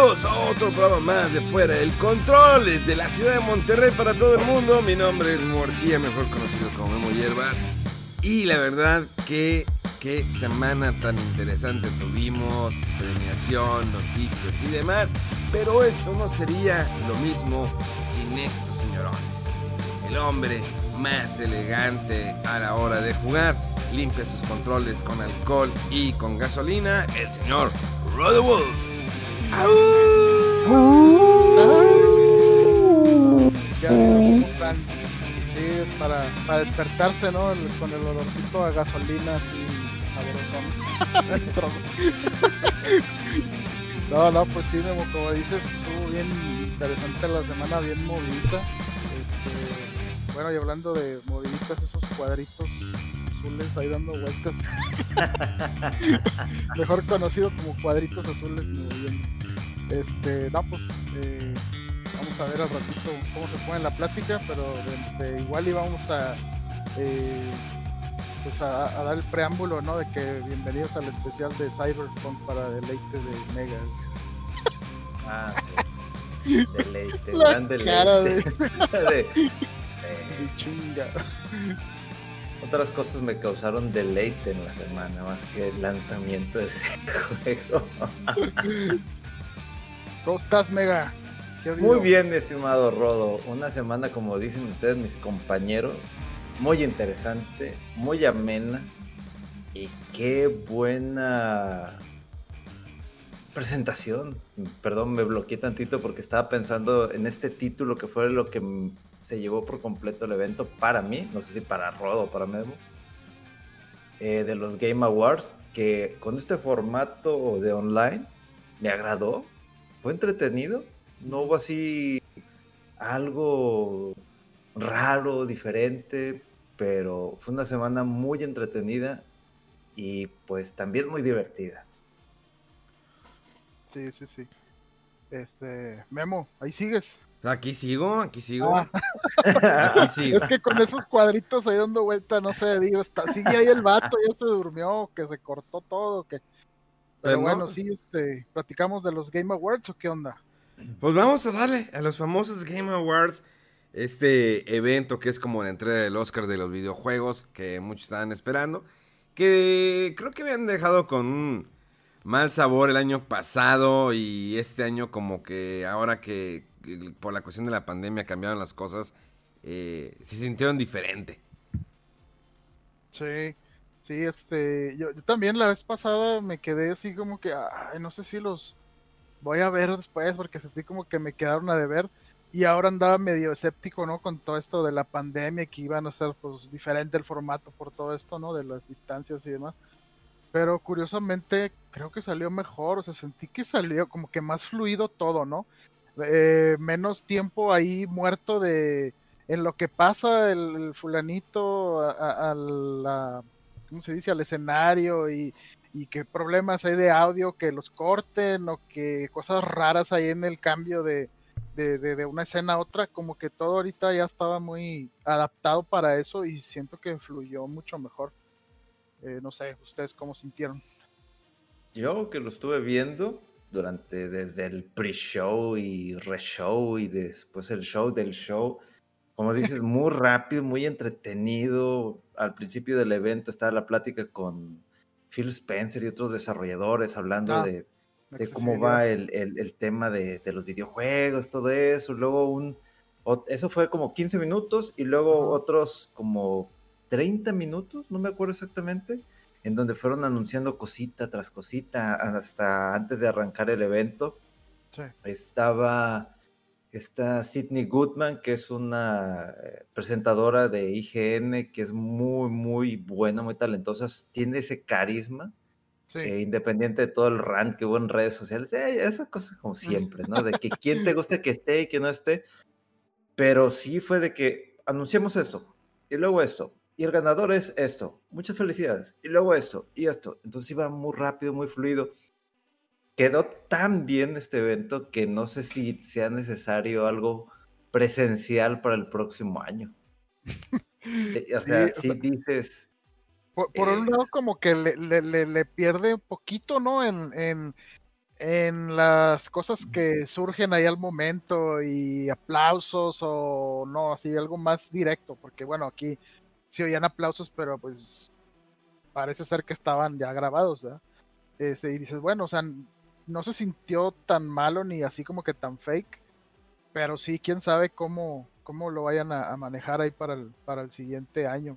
A otro programa más de Fuera del Control, desde la ciudad de Monterrey para todo el mundo. Mi nombre es Morcilla, mejor conocido como Memo Hierbas. Y la verdad que qué semana tan interesante tuvimos, premiación, noticias y demás. Pero esto no sería lo mismo sin estos señorones. El hombre más elegante a la hora de jugar, limpia sus controles con alcohol y con gasolina, el señor Rod Wolf. Ya, ¿cómo están? Sí, para, para despertarse, ¿no? Con el olorcito a gasolina así sabrosón. no, no, pues sí, Memo, como dices, estuvo bien interesante la semana, bien movidita. Este, bueno, y hablando de moviditas, esos cuadritos azules ahí dando vueltas. Mejor conocido como cuadritos azules moviendo. Este, no, pues eh, vamos a ver al ratito cómo se pone la plática, pero de, de igual íbamos a eh, pues a, a dar el preámbulo, ¿no? De que bienvenidos al especial de Cyberpunk para deleite de Mega. Ah, sí. Deleite, La gran deleite. cara de- De- eh. Otras cosas me causaron deleite en la semana, más que el lanzamiento de ese juego. ¿Cómo estás, Mega? Muy bien, mi estimado Rodo. Una semana, como dicen ustedes, mis compañeros, muy interesante, muy amena. Y qué buena presentación. Perdón, me bloqueé tantito porque estaba pensando en este título que fue lo que se llevó por completo el evento para mí, no sé si para Rodo o para Memo, eh, de los Game Awards, que con este formato de online me agradó, fue entretenido, no hubo así algo raro, diferente, pero fue una semana muy entretenida y pues también muy divertida. Sí, sí, sí. Este, Memo, ahí sigues. Aquí sigo, aquí sigo. Ah. Aquí sigo. Es que con esos cuadritos ahí dando vuelta, no sé, digo, está, sigue ahí el vato, ya se durmió, que se cortó todo, que. Pero Pues no. bueno, sí, este, platicamos de los Game Awards o qué onda. Pues vamos a darle a los famosos Game Awards. Este evento que es como la entrega del Oscar de los videojuegos que muchos estaban esperando. Que creo que habían dejado con un mal sabor el año pasado y este año como que ahora que por la cuestión de la pandemia cambiaron las cosas, eh, se sintieron diferente. Sí, sí, este, yo, yo también la vez pasada me quedé así como que, ay, no sé si los voy a ver después porque sentí como que me quedaron a deber y ahora andaba medio escéptico, ¿no? Con todo esto de la pandemia que iban a ser pues diferente el formato por todo esto, ¿no? De las distancias y demás. Pero curiosamente creo que salió mejor, o sea, sentí que salió como que más fluido todo, ¿no? Eh, menos tiempo ahí muerto de en lo que pasa el, fulanito a, ¿cómo se dice? Al escenario y, y qué problemas hay de audio que los corten o que cosas raras hay en el cambio de, de, de- de una escena a otra, como que todo ahorita ya estaba muy adaptado para eso y siento que fluyó mucho mejor. Eh, no sé, ustedes cómo sintieron. Yo que lo estuve viendo durante desde el pre-show y re-show y después el show del show, como dices, muy rápido, muy entretenido. Al principio del evento estaba la plática con Phil Spencer y otros desarrolladores hablando Ah, de, de cómo va el, el- el tema de, de los videojuegos, todo eso. Luego un... Eso fue como 15 minutos y luego Ajá. otros como 30 minutos, no me acuerdo exactamente, en donde fueron anunciando cosita tras cosita hasta antes de arrancar el evento. Estaba esta Sidney Goodman, que es una eh, presentadora de IGN, que es muy, muy buena, muy talentosa, tiene ese carisma. Eh, independiente de todo el rant que hubo en redes sociales, eh, esas cosas como siempre, ¿no? De que quién te gusta que esté y que no esté. Pero sí fue de que anunciamos esto, y luego esto, y el ganador es esto. Muchas felicidades. Y luego esto, y esto. Entonces iba muy rápido, muy fluido quedó tan bien este evento que no sé si sea necesario algo presencial para el próximo año. Eh, o sea, si dices... Por, un lado, como que le, le, pierde un poquito, ¿no? En, en, en, las cosas que surgen ahí al momento y aplausos o no, así algo más directo, porque bueno, aquí sí oían aplausos, pero pues parece ser que estaban ya grabados, ¿verdad? Este, y dices, bueno, o sea, no se sintió tan malo ni así como que tan fake, pero sí, quién sabe cómo, cómo lo vayan a, manejar ahí para el, para el siguiente año.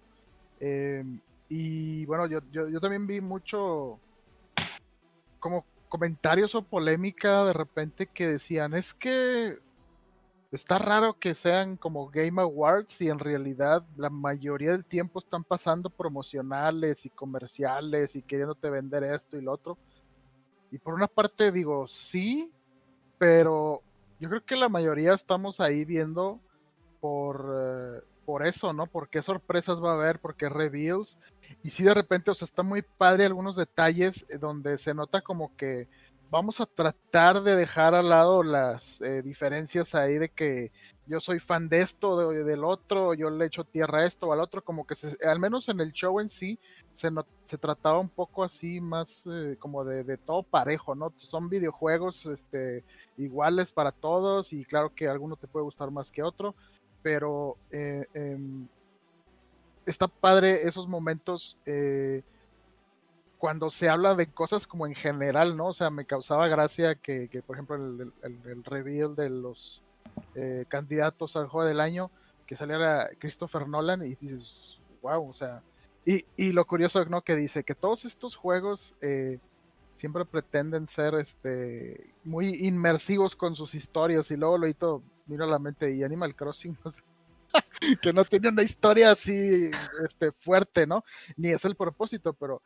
Em, y bueno, yo, yo, también vi mucho como comentarios o polémica de repente que decían, es que está raro que sean como Game Awards y en realidad la mayoría del tiempo están pasando promocionales y comerciales y queriéndote vender esto y lo otro. Y por una parte digo, sí, pero yo creo que la mayoría estamos ahí viendo por, eh, por eso, ¿no? Por qué sorpresas va a haber, por qué reveals. Y sí, de repente, o sea, está muy padre algunos detalles eh, donde se nota como que vamos a tratar de dejar al lado las eh, diferencias ahí de que yo soy fan de esto, de, del otro, yo le echo tierra a esto o al otro, como que al menos en el show en sí se, se trataba un poco así más eh, como de, todo parejo, ¿no? Son videojuegos este, iguales para todos y claro que alguno te puede gustar más que otro, pero eh, em, está padre esos momentos cuando se habla de cosas como en general, ¿no? O sea, me causaba gracia que, por ejemplo, el, el, reveal de los candidatos al juego del año, que saliera Christopher Nolan y dices, wow, o sea, y, y lo curioso, ¿no? Que dice que todos estos juegos eh, siempre pretenden ser este muy inmersivos con sus historias y luego lo hito, miro a la mente y Animal Crossing, que no tiene una historia así este, fuerte, ¿no? Ni es el propósito, pero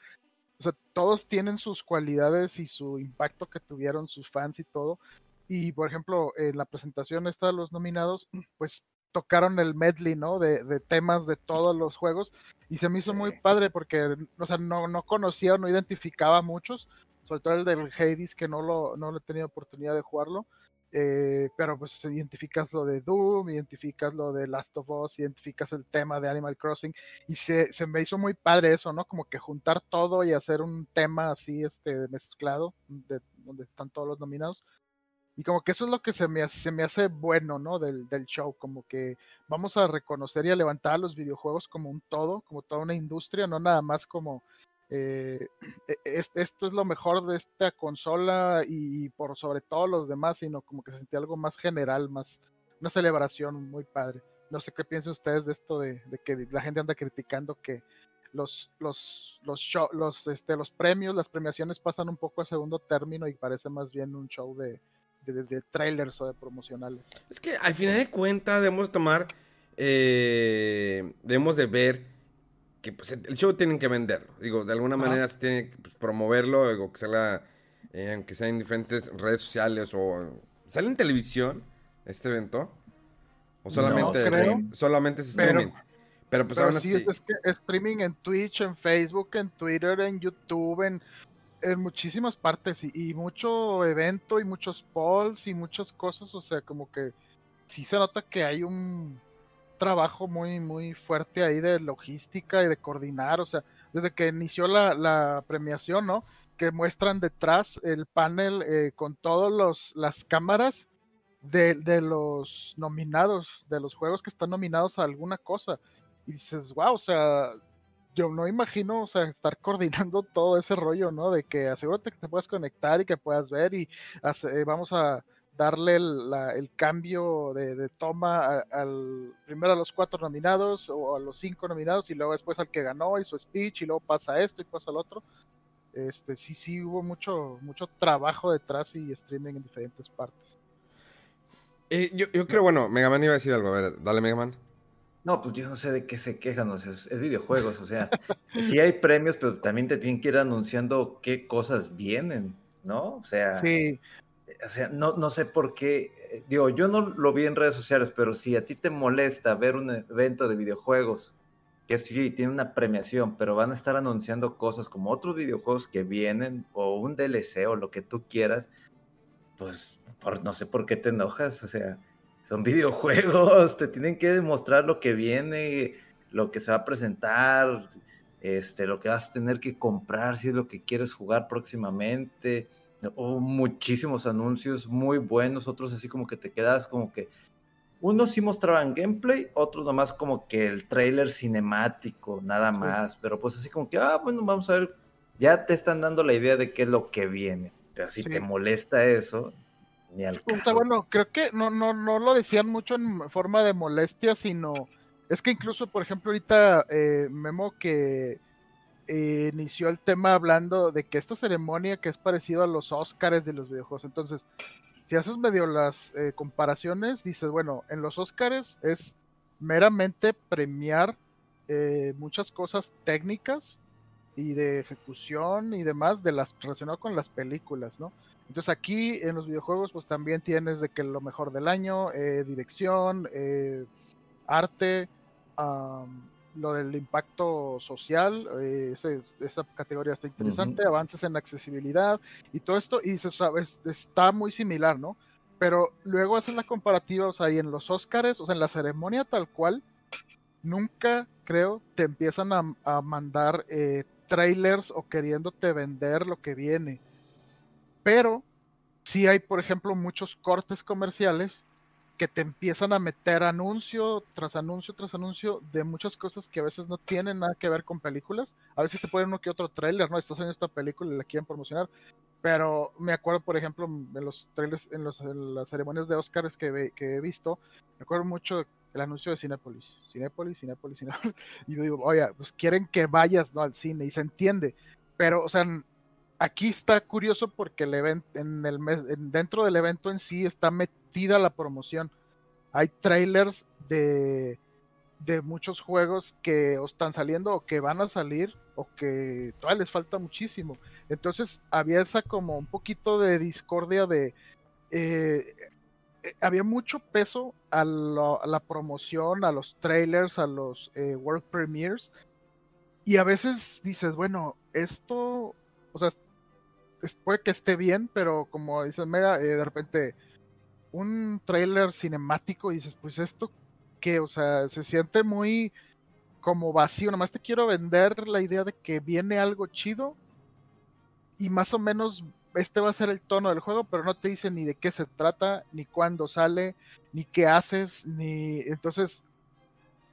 o sea, todos tienen sus cualidades y su impacto que tuvieron sus fans y todo. Y por ejemplo, en la presentación esta de los nominados, pues tocaron el medley, ¿no? De, de, temas de todos los juegos. Y se me hizo muy padre porque, o sea, no, no conocía o no identificaba muchos, sobre todo el del Hades, que no lo, no he tenido oportunidad de jugarlo. Eh, pero pues identificas lo de Doom, identificas lo de Last of Us, identificas el tema de Animal Crossing y se, se me hizo muy padre eso, ¿no? Como que juntar todo y hacer un tema así, este, mezclado, de, donde están todos los nominados. Y como que eso es lo que se me, hace, se me hace bueno, ¿no? Del, del, show, como que vamos a reconocer y a levantar a los videojuegos como un todo, como toda una industria, no nada más como eh, e, esto es lo mejor de esta consola y por sobre todo los demás, sino como que sentí algo más general, más una celebración muy padre. No sé qué piensan ustedes de esto de, de que la gente anda criticando que los los los show, los este los premios, las premiaciones pasan un poco a segundo término y parece más bien un show de de, trailers o de promocionales. Es que al final de cuentas debemos tomar, eh, debemos de ver que pues, el show tienen que venderlo. Digo, de alguna manera se tiene que pues, promoverlo, digo, que sea eh, aunque sea en diferentes redes sociales o... ¿Sale en televisión este evento? ¿O solamente, solamente es streaming? Pero, pues aún así... es, que streaming en Twitch, en Facebook, en Twitter, en YouTube, en en muchísimas partes y, mucho evento y muchos polls y muchas cosas, o sea, como que sí se nota que hay un trabajo muy, muy fuerte ahí de logística y de coordinar, o sea, desde que inició la, premiación, ¿no? Que muestran detrás el panel eh, con todas las cámaras de, de, los nominados, de los juegos que están nominados a alguna cosa. Y dices, wow, o sea, yo no imagino, o sea, estar coordinando todo ese rollo, ¿no? De que asegúrate que te puedas conectar y que puedas ver y eh, vamos a darle el, la- el cambio de, de toma a- al primero a los cuatro nominados o a los cinco nominados y luego después al que ganó y su speech y luego pasa esto y pasa lo otro. Este, sí, sí hubo mucho, mucho trabajo detrás y streaming en diferentes partes. Eh, yo, yo creo, bueno, Mega Man iba a decir algo. A ver, dale, Mega Man. No, pues yo no sé de qué se quejan, o sea, es, es videojuegos, o sea, sí hay premios, pero también te tienen que ir anunciando qué cosas vienen, ¿no? O sea, Sí, o sea, no, no sé por qué, eh, digo, yo no lo vi en redes sociales, pero si a ti te molesta ver un evento de videojuegos que sí tiene una premiación, pero van a estar anunciando cosas como otros videojuegos que vienen o un DLC o lo que tú quieras, pues por, no sé por qué te enojas, o sea, son videojuegos, te tienen que demostrar lo que viene, lo que se va a presentar, este, lo que vas a tener que comprar si es lo que quieres jugar próximamente. Hubo muchísimos anuncios muy buenos, otros así como que te quedas como que unos sí mostraban gameplay, otros nomás como que el trailer cinemático, nada más, pero pues así como que, ah, bueno, vamos a ver, ya te están dando la idea de qué es lo que viene, pero si Sí. te molesta eso, ni al O sea, caso. bueno, creo que no, no, no lo decían mucho en forma de molestia, sino es que incluso, por ejemplo, ahorita eh, Memo que eh, inició el tema hablando de que esta ceremonia que es parecido a los Oscars de los videojuegos. Entonces, si haces medio las eh, comparaciones, dices, bueno, en los Oscars es meramente premiar eh, muchas cosas técnicas y de ejecución y demás de las relacionado con las películas, ¿no? Entonces aquí en los videojuegos pues también tienes de que lo mejor del año, eh, dirección, arte, am, lo del impacto social, eh, ese- esa categoría está interesante, avances en accesibilidad y todo esto, y se sabe, es- está muy similar, ¿no? Pero luego hacen la comparativa, o sea, y en los Oscars, o sea, en la ceremonia tal cual, nunca creo te empiezan a, a mandar eh, trailers o queriéndote vender lo que viene. Pero sí hay, por ejemplo, muchos cortes comerciales que te empiezan a meter anuncio tras anuncio tras anuncio de muchas cosas que a veces no tienen nada que ver con películas. A veces te ponen uno que otro trailer, ¿no? Estás en esta película y la quieren promocionar. Pero me acuerdo, por ejemplo, en los trailers, en, las ceremonias de Oscars que, que he visto, me acuerdo mucho el anuncio de Cinépolis. Cinépolis, Cinépolis, Cinépolis. Y yo digo, oye, pues quieren que vayas ¿no? al cine y se entiende. Pero, o sea, aquí está curioso porque el en el mes, en- dentro del evento en sí está metida la promoción. Hay trailers de, de muchos juegos que están saliendo o que van a salir o que todavía les falta muchísimo. Entonces había esa como un poquito de discordia de... eh, había mucho peso a, la promoción, a los trailers, a los eh, world premieres. Y a veces dices, bueno, esto, o sea, puede que esté bien, pero como dices, mira, eh, de repente un trailer cinemático y dices, pues esto que, o sea, se siente muy como vacío, nomás te quiero vender la idea de que viene algo chido y más o menos este va a ser el tono del juego, pero no te dice ni de qué se trata, ni cuándo sale, ni qué haces, ni entonces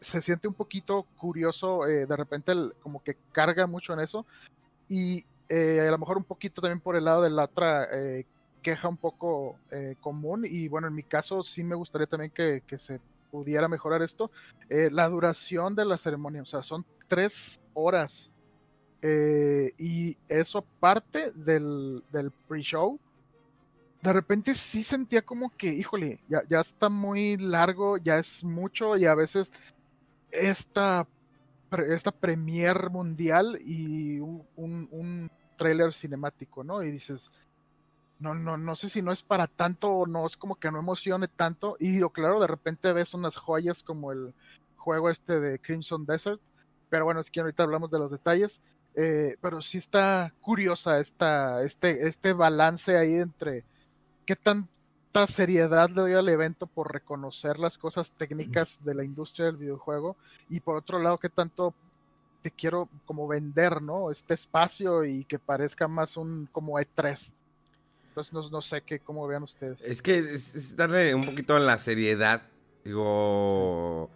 se siente un poquito curioso, eh, de repente el- como que carga mucho en eso y eh, a lo mejor un poquito también por el lado de la otra eh, queja un poco eh, común y bueno, en mi caso sí me gustaría también que, se pudiera mejorar esto, la duración de la ceremonia, o sea, son tres horas y eso aparte del, del pre-show, de repente sí sentía como que, híjole, ya, ya está muy largo, ya es mucho y a veces esta, esta premier mundial y un, un, un trailer cinemático, ¿no? Y dices, no, no, no sé si no es para tanto o no, es como que no emocione tanto. Y lo claro, de repente ves unas joyas como el juego este de Crimson Desert, pero bueno, es que ahorita hablamos de los detalles. eh, pero sí está curiosa esta, este, este balance ahí entre qué tanta seriedad le doy al evento por reconocer las cosas técnicas de la industria del videojuego y por otro lado qué tanto te quiero como vender, ¿no? Este espacio y que parezca más un como E3. Entonces no, no sé qué, cómo vean ustedes. Es que es, darle un poquito la seriedad, digo,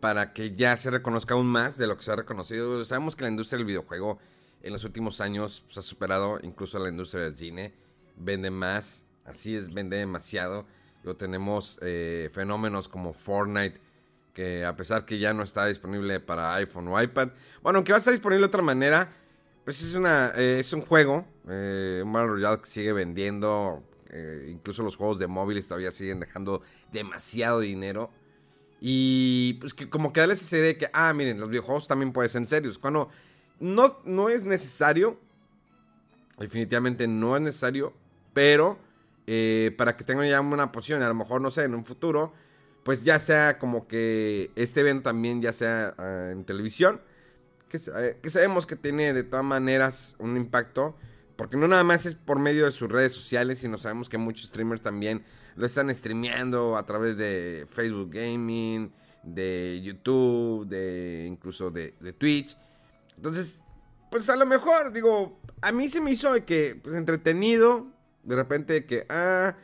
para que ya se reconozca aún más de lo que se ha reconocido. Sabemos que la industria del videojuego en los últimos años pues, ha superado incluso a la industria del cine, vende más Así es, vende demasiado. Luego tenemos eh, fenómenos como Fortnite, que a pesar que ya no está disponible para iPhone o iPad, bueno, aunque va a estar disponible de otra manera, pues es, una, eh, es un juego, eh, un Battle Royale que sigue vendiendo, incluso los juegos de móviles todavía siguen dejando demasiado dinero. Y pues que como que darles esa idea de que, ah, miren, los videojuegos también pueden ser serios. Cuando no, no es necesario, definitivamente no es necesario, pero eh, para que tengan ya una posición, a lo mejor, no sé, en un futuro, pues ya sea como que este evento también ya sea ah, en televisión, que, eh, que, sabemos que tiene de todas maneras un impacto, porque no nada más es por medio de sus redes sociales, sino sabemos que muchos streamers también lo están streameando a través de Facebook Gaming, de YouTube, de incluso de, de Twitch. Entonces, pues a lo mejor, digo, a mí se me hizo que, pues entretenido, de repente que, ah,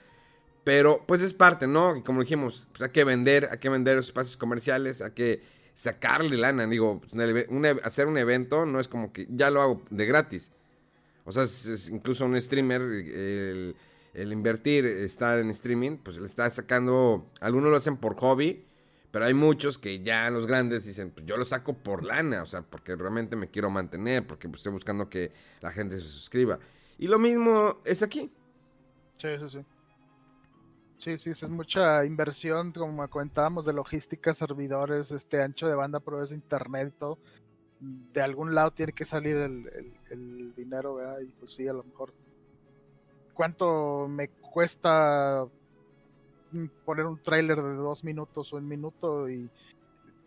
pero pues es parte, ¿no? Y como dijimos, pues hay que vender, hay que vender espacios comerciales, hay que sacarle lana. Digo, hacer un evento no es como que ya lo hago de gratis. O sea, incluso un streamer, el, el, invertir, estar en streaming, pues le está sacando, algunos lo hacen por hobby, pero hay muchos que ya los grandes dicen, pues yo lo saco por lana, o sea, porque realmente me quiero mantener, porque pues, estoy buscando que la gente se suscriba. Y lo mismo es aquí. Sí, sí, sí. Sí, sí, es mucha inversión, como comentábamos, de logística, servidores, este ancho de banda, pruebas de internet y todo. De algún lado tiene que salir el, dinero, ¿verdad? Y pues sí, a lo mejor. ¿Cuánto me cuesta poner un tráiler de dos minutos o un minuto y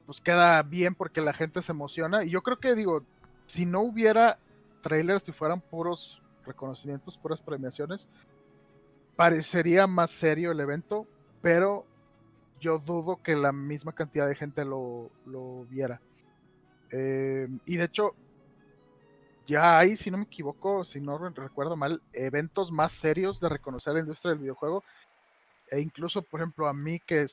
pues queda bien porque la gente se emociona? Y yo creo que, digo, si no hubiera trailers, si fueran puros reconocimientos, puras premiaciones, parecería más serio el evento, pero yo dudo que la misma cantidad de gente lo, viera. Eh, y de hecho, ya hay, si no me equivoco, si no recuerdo mal, eventos más serios de reconocer la industria del videojuego. E incluso, por ejemplo, a mí que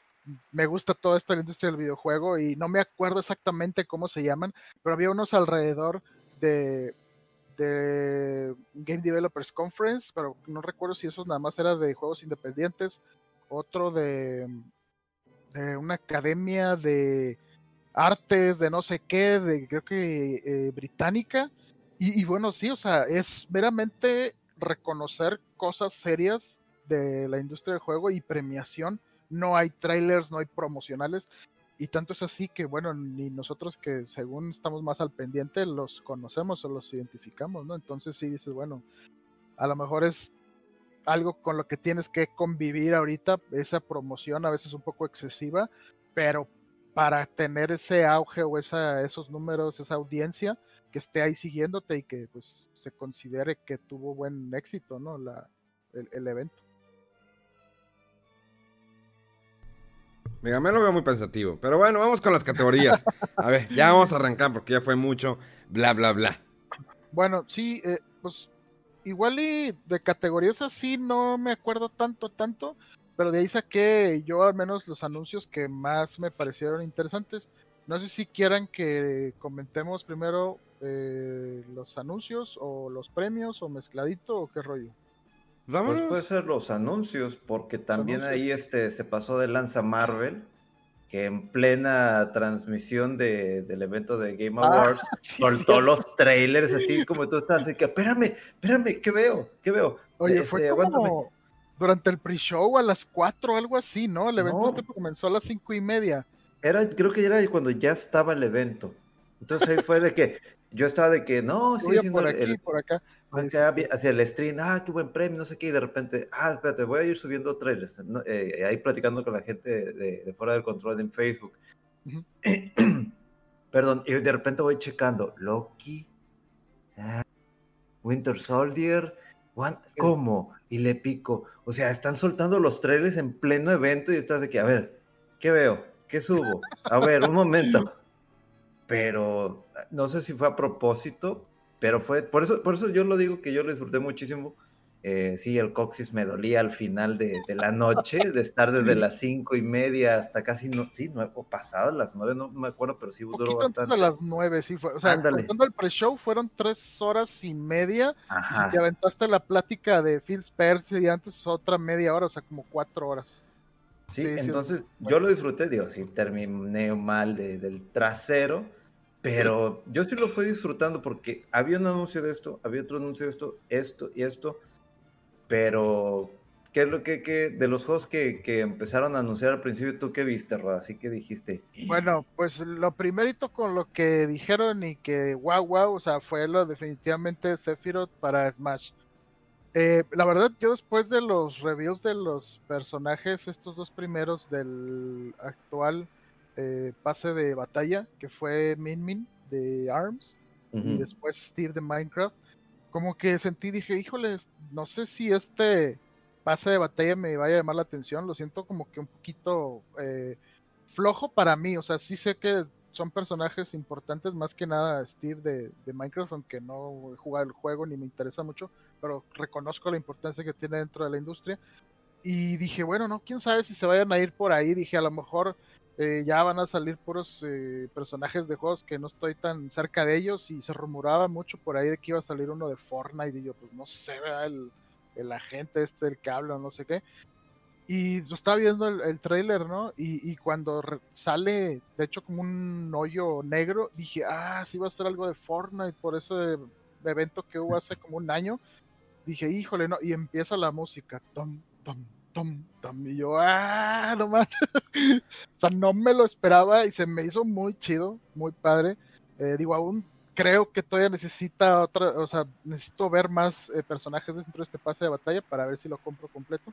me gusta todo esto de la industria del videojuego y no me acuerdo exactamente cómo se llaman, pero había unos alrededor de, de Game Developers Conference, pero no recuerdo si eso nada más era de juegos independientes, otro de, una academia de artes, de no sé qué, de creo que eh, británica. Y, bueno, sí, o sea, es meramente reconocer cosas serias de la industria del juego y premiación. No hay trailers, no hay promocionales. Y tanto es así que, bueno, ni nosotros que según estamos más al pendiente los conocemos o los identificamos, ¿no? Entonces sí dices, bueno, a lo mejor es algo con lo que tienes que convivir ahorita, esa promoción a veces un poco excesiva, pero para tener ese auge o esa, esos números, esa audiencia que esté ahí siguiéndote y que pues se considere que tuvo buen éxito, ¿no? La, el evento. Mega lo veo muy pensativo. Pero bueno, vamos con las categorías. A ver, ya vamos a arrancar porque ya fue mucho bla, bla, bla. Bueno, sí, eh, pues igual y de categorías así no me acuerdo tanto, tanto. Pero de ahí saqué yo al menos los anuncios que más me parecieron interesantes. No sé si quieran que comentemos primero eh, los anuncios o los premios o mezcladito o qué rollo. Pues puede ser los anuncios, porque también ahí este, se pasó de lanza Marvel, que en plena transmisión de, del evento de Game ah, Awards soltó los trailers así como tú estás, así que espérame, espérame, ¿qué veo? ¿Qué veo? Oye, fue este, como durante el pre-show a las 4 o algo así, ¿no? El evento este comenzó a las cinco y media. Era, creo que era cuando ya estaba el evento. Entonces ahí fue de que yo estaba de que no, sí, por aquí, por acá hacia el stream, ah, qué buen premio, no sé qué, y de repente, ah, espérate, voy a ir subiendo trailers, eh, ahí platicando con la gente de, fuera del control en Facebook. Perdón, y de repente voy checando, Loki, ah, Winter Soldier, ¿cómo? Y le pico, o sea, están soltando los trailers en pleno evento y estás de que, a ver, ¿qué veo? ¿Qué subo? A ver, un momento. Pero no sé si fue a propósito, pero fue, por eso, por eso yo lo digo que yo lo disfruté muchísimo. Eh, sí, el coxis me dolía al final de, la noche, de estar desde las cinco y media hasta casi, no, sí, nueve, pasado las nueve, no me acuerdo, pero sí duró bastante. a las nueve, sí fue. O sea, cuando el pre-show fueron tres horas y media. Ajá. Y te aventaste la plática de Phil Spencer y antes otra media hora, o sea, como cuatro horas. Sí, entonces yo lo disfruté, digo, sí, terminé mal del trasero, pero yo sí lo fui disfrutando porque había un anuncio de esto, había otro anuncio de esto, esto y esto pero, ¿qué es lo que, de los juegos que, empezaron a anunciar al principio, tú qué viste, Roda? Así que dijiste. Bueno, pues lo primerito con lo que dijeron y que wow, wow, o sea, fue lo definitivamente Sephiroth para Smash. Eh, la verdad, yo después de los reviews de los personajes, estos dos primeros del actual eh, pase de batalla, que fue Min Min de ARMS, y después Steve de Minecraft, como que sentí, dije, híjole, no sé si este pase de batalla me vaya a llamar la atención, lo siento como que un poquito eh, flojo para mí, o sea, sí sé que son personajes importantes, más que nada Steve de, de, Minecraft, aunque no he jugado el juego ni me interesa mucho, pero reconozco la importancia que tiene dentro de la industria. Y dije, bueno, no, quién sabe si se vayan a ir por ahí, dije, a lo mejor eh, ya van a salir puros eh, personajes de juegos que no estoy tan cerca de ellos y se rumoraba mucho por ahí de que iba a salir uno de Fortnite y yo pues no sé, el, el agente este el que habla, no sé qué. Y estaba viendo el, el trailer, ¿no? Y, cuando sale, de hecho, como un hoyo negro, dije, ah, sí va a ser algo de Fortnite, por ese evento que hubo hace como un año. Dije, híjole, no, y empieza la música, tom, tom, y yo, ah, no más. o sea, no me lo esperaba y se me hizo muy chido, muy padre. Eh, digo, aún creo que todavía necesita otra, o sea, necesito ver más eh, personajes dentro de este pase de batalla para ver si lo compro completo.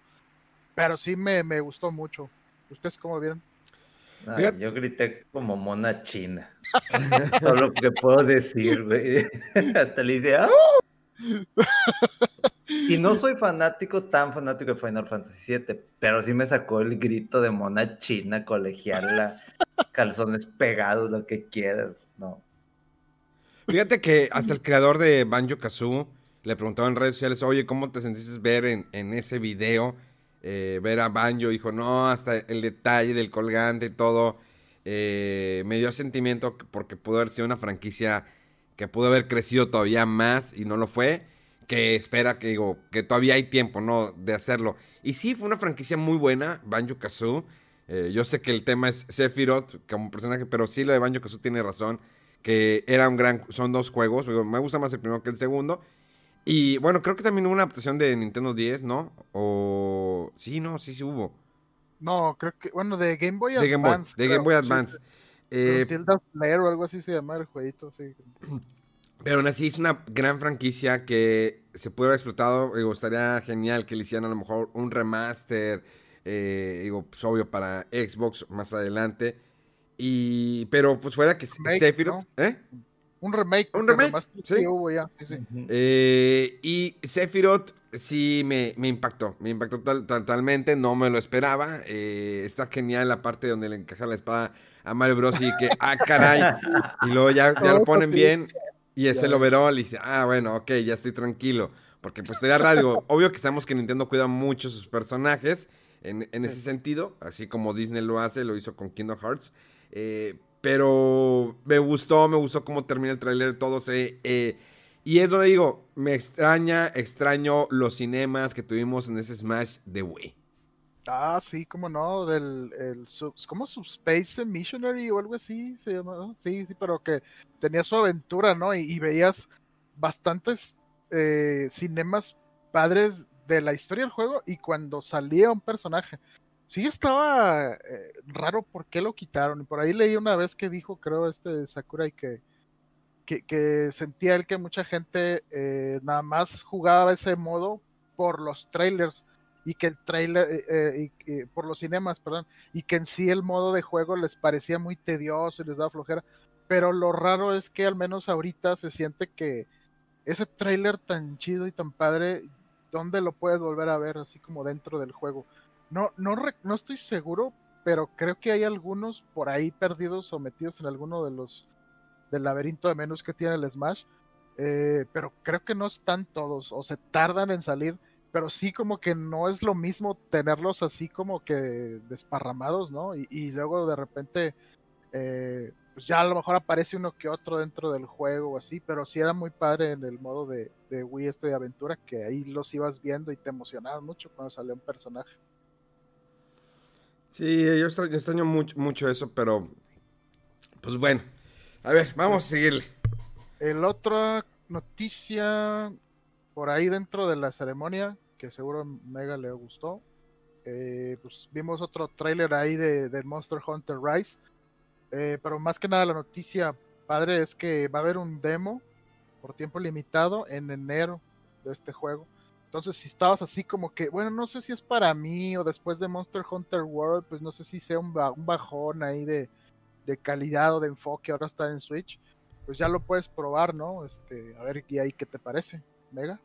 Pero sí me, me gustó mucho. ¿Ustedes cómo vieron? yo grité como mona china. Todo lo que puedo decir, güey. Hasta le dice, ¡ah! Y no soy fanático, tan fanático de Final Fantasy VII, pero sí me sacó el grito de mona china, colegiala, calzones pegados, lo que quieras, no. Fíjate que hasta el creador de Banjo Kazoo le preguntaba en redes sociales, oye, ¿cómo te sentiste ver en, en ese video? Eh, ver a Banjo, dijo, no, hasta el detalle del colgante y todo, eh, me dio sentimiento porque pudo haber sido una franquicia que pudo haber crecido todavía más y no lo fue que espera que digo que todavía hay tiempo, ¿no? De hacerlo. Y sí, fue una franquicia muy buena, Banjo Kazoo. Eh, yo sé que el tema es Sephiroth como personaje, pero sí lo de Banjo Kazoo tiene razón. Que era un gran. Son dos juegos. Me gusta más el primero que el segundo. Y bueno, creo que también hubo una adaptación de Nintendo 10, ¿no? O. Sí, no, sí, sí hubo. No, creo que. Bueno, de Game Boy Advance. de Game Boy Advance. Eh, o algo así se llama el jueguito, sí. Pero aún así es una gran franquicia que se puede haber explotado. Me gustaría genial que le hicieran a lo mejor un remaster, eh, digo, pues obvio para Xbox más adelante. Y, pero pues fuera que Sephiroth, ¿eh? Un remake. Un remake, sí. Eh, y Sephiroth sí me, me, impactó, me impactó totalmente, no me lo esperaba. Eh, está genial la parte donde le encaja la espada a Mario Bros. y que, ah, caray, y luego ya, ya lo ponen bien y es el overall y dice, ah, bueno, ok, ya estoy tranquilo. Porque pues sería raro. Obvio que sabemos que Nintendo cuida mucho sus personajes en, ese sentido, así como Disney lo hace, lo hizo con Kingdom Hearts. Eh, pero me gustó, me gustó cómo termina el tráiler, todo se... Eh, y es donde digo, me extraña, extraño los cinemas que tuvimos en ese Smash de Wii. Ah, sí, cómo no, del el, ¿cómo Subspace Missionary o algo así se llama, sí, sí, pero que tenía su aventura, ¿no? Y, veías bastantes eh, cinemas padres de la historia del juego y cuando salía un personaje, sí estaba eh, raro por qué lo quitaron. Y por ahí leí una vez que dijo, creo, este Sakurai que, que, que sentía él que mucha gente eh, nada más jugaba ese modo por los trailers y que el trailer, eh, eh, por los cinemas, perdón, y que en sí el modo de juego les parecía muy tedioso y les daba flojera. Pero lo raro es que al menos ahorita se siente que ese trailer tan chido y tan padre, ¿dónde lo puedes volver a ver? Así como dentro del juego. No, no, no estoy seguro, pero creo que hay algunos por ahí perdidos o metidos en alguno de los del laberinto de menús que tiene el Smash. Eh, pero creo que no están todos, o se tardan en salir pero sí como que no es lo mismo tenerlos así como que desparramados, ¿no? Y, y luego de repente, eh, pues ya a lo mejor aparece uno que otro dentro del juego o así, pero sí era muy padre en el modo de, de Wii este de aventura, que ahí los ibas viendo y te emocionaba mucho cuando salía un personaje. Sí, yo extraño, yo extraño mucho, mucho eso, pero pues bueno. A ver, vamos a seguirle. El otra noticia por ahí dentro de la ceremonia, que seguro Mega le gustó, eh, pues vimos otro tráiler ahí de, Monster Hunter Rise, eh, pero más que nada la noticia padre es que va a haber un demo por tiempo limitado en enero de este juego. Entonces, si estabas así como que, bueno, no sé si es para mí o después de Monster Hunter World, pues no sé si sea un, un bajón ahí de, de calidad o de enfoque, ahora está en Switch, pues ya lo puedes probar, ¿no? Este, a ver, ¿y ahí qué te parece, Mega?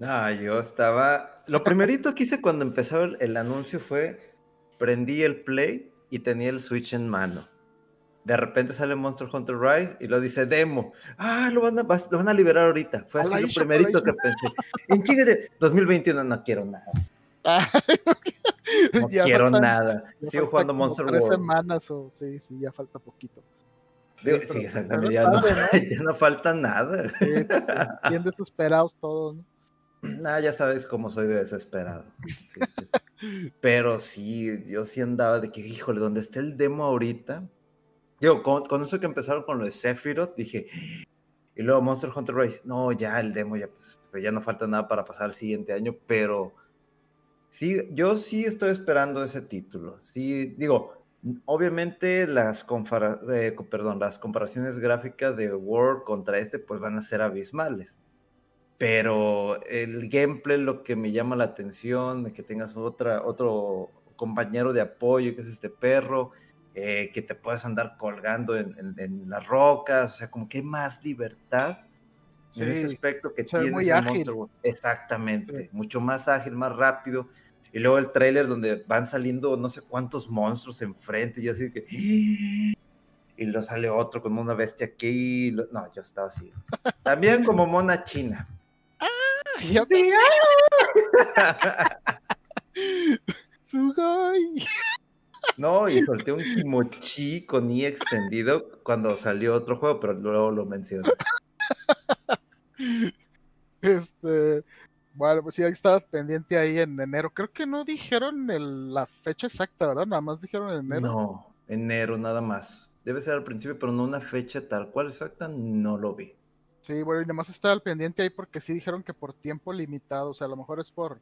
Ah, yo estaba. Lo primerito que hice cuando empezó el, el anuncio fue prendí el play y tenía el Switch en mano. De repente sale Monster Hunter Rise y lo dice demo. Ah, lo van a, vas- lo van a liberar ahorita. Fue así lo Isha, primerito que pensé. En chíguete, 2021 no quiero nada. No Ya quiero nada. Sigo jugando Monster tres World. semanas o sí, sí, ya falta poquito. Digo, sí, pero exactamente. no, ¿no? ya no falta nada. Sí, pues, bien desesperados todos, ¿no? Ah, ya sabes cómo soy de desesperado. Sí, sí. Pero sí, yo sí andaba de que, híjole, donde está el demo ahorita. Digo, con, con eso que empezaron con lo de Sephiroth, dije, y luego Monster Hunter Rise, no, ya el demo, ya, pues, pues, ya no falta nada para pasar al siguiente año, pero sí, yo sí estoy esperando ese título. Sí, digo, obviamente las, eh, co- perdón, las comparaciones gráficas de World contra este, pues van a ser abismales pero el gameplay lo que me llama la atención, de que tengas otra, otro compañero de apoyo, que es este perro, eh, que te puedas andar colgando en, en- en las rocas, o sea, como que hay más libertad en ese Sí, aspecto que tienes muy ágil. Monster World. Exactamente, Sí. mucho más ágil, más rápido. Y luego el tráiler donde van saliendo no sé cuántos monstruos enfrente, y así que... Y luego sale otro con una bestia aquí. y lo- No, yo estaba así. También como mona china. No, y solté un kimochi con i extendido cuando salió otro juego, pero luego lo mencioné. Este, bueno, pues sí, ahí estabas pendiente ahí en enero. Creo que no dijeron el- la fecha exacta, ¿verdad? Nada más dijeron en enero. No, enero nada más. Debe ser al principio, pero no una fecha tal cual exacta, no lo vi. Sí, bueno, y nada más estaba al pendiente ahí porque sí dijeron que por tiempo limitado, o sea, a lo mejor es por,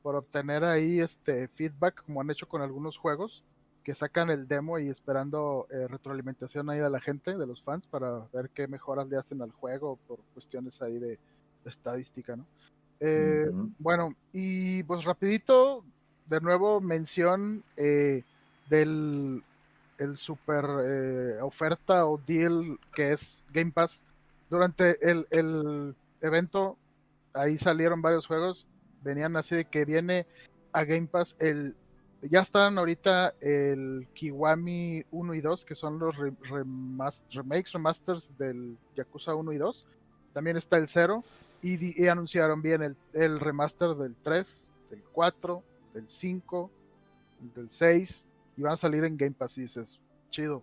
por obtener ahí este feedback, como han hecho con algunos juegos, que sacan el demo y esperando eh, retroalimentación ahí de la gente, de los fans, para ver qué mejoras le hacen al juego por cuestiones ahí de, de estadística, ¿no? Eh. Bueno, y pues rapidito, de nuevo mención eh, del el super eh, oferta o deal que es Game Pass. Durante el, el evento, ahí salieron varios juegos, venían así de que viene a Game Pass el... Ya están ahorita el Kiwami 1 y 2, que son los remakes, remasters del Yakuza 1 y 2. También está el 0, y, y anunciaron bien el, el remaster del 3, del 4, del 5, del 6 y van a salir en Game Pass y dices, chido.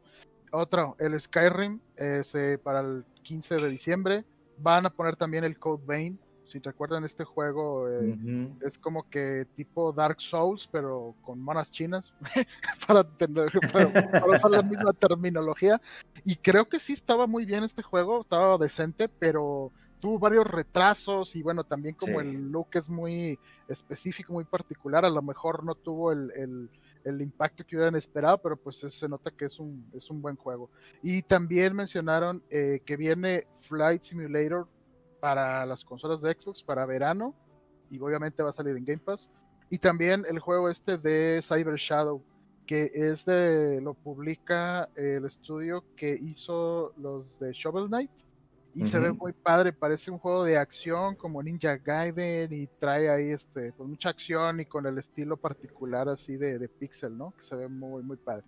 Otro, el Skyrim es eh, para el 15 de diciembre. Van a poner también el Code Vein. Si recuerdan este juego, eh, es como que tipo Dark Souls, pero con monas chinas, para, tener, para, para usar la misma terminología. Y creo que sí estaba muy bien este juego, estaba decente, pero tuvo varios retrasos y bueno, también como Sí. el look es muy específico, muy particular, a lo mejor no tuvo el, el- el impacto que hubieran esperado, pero pues se nota que es un, es un buen juego. Y también mencionaron eh, que viene Flight Simulator para las consolas de Xbox para verano y obviamente va a salir en Game Pass. Y también el juego este de Cyber Shadow, que es de, lo publica el estudio que hizo los de Shovel Knight. Y se ve muy padre, parece un juego de acción como Ninja Gaiden y trae ahí este, pues mucha acción y con el estilo particular así de, de pixel, ¿no? Que se ve muy, muy padre.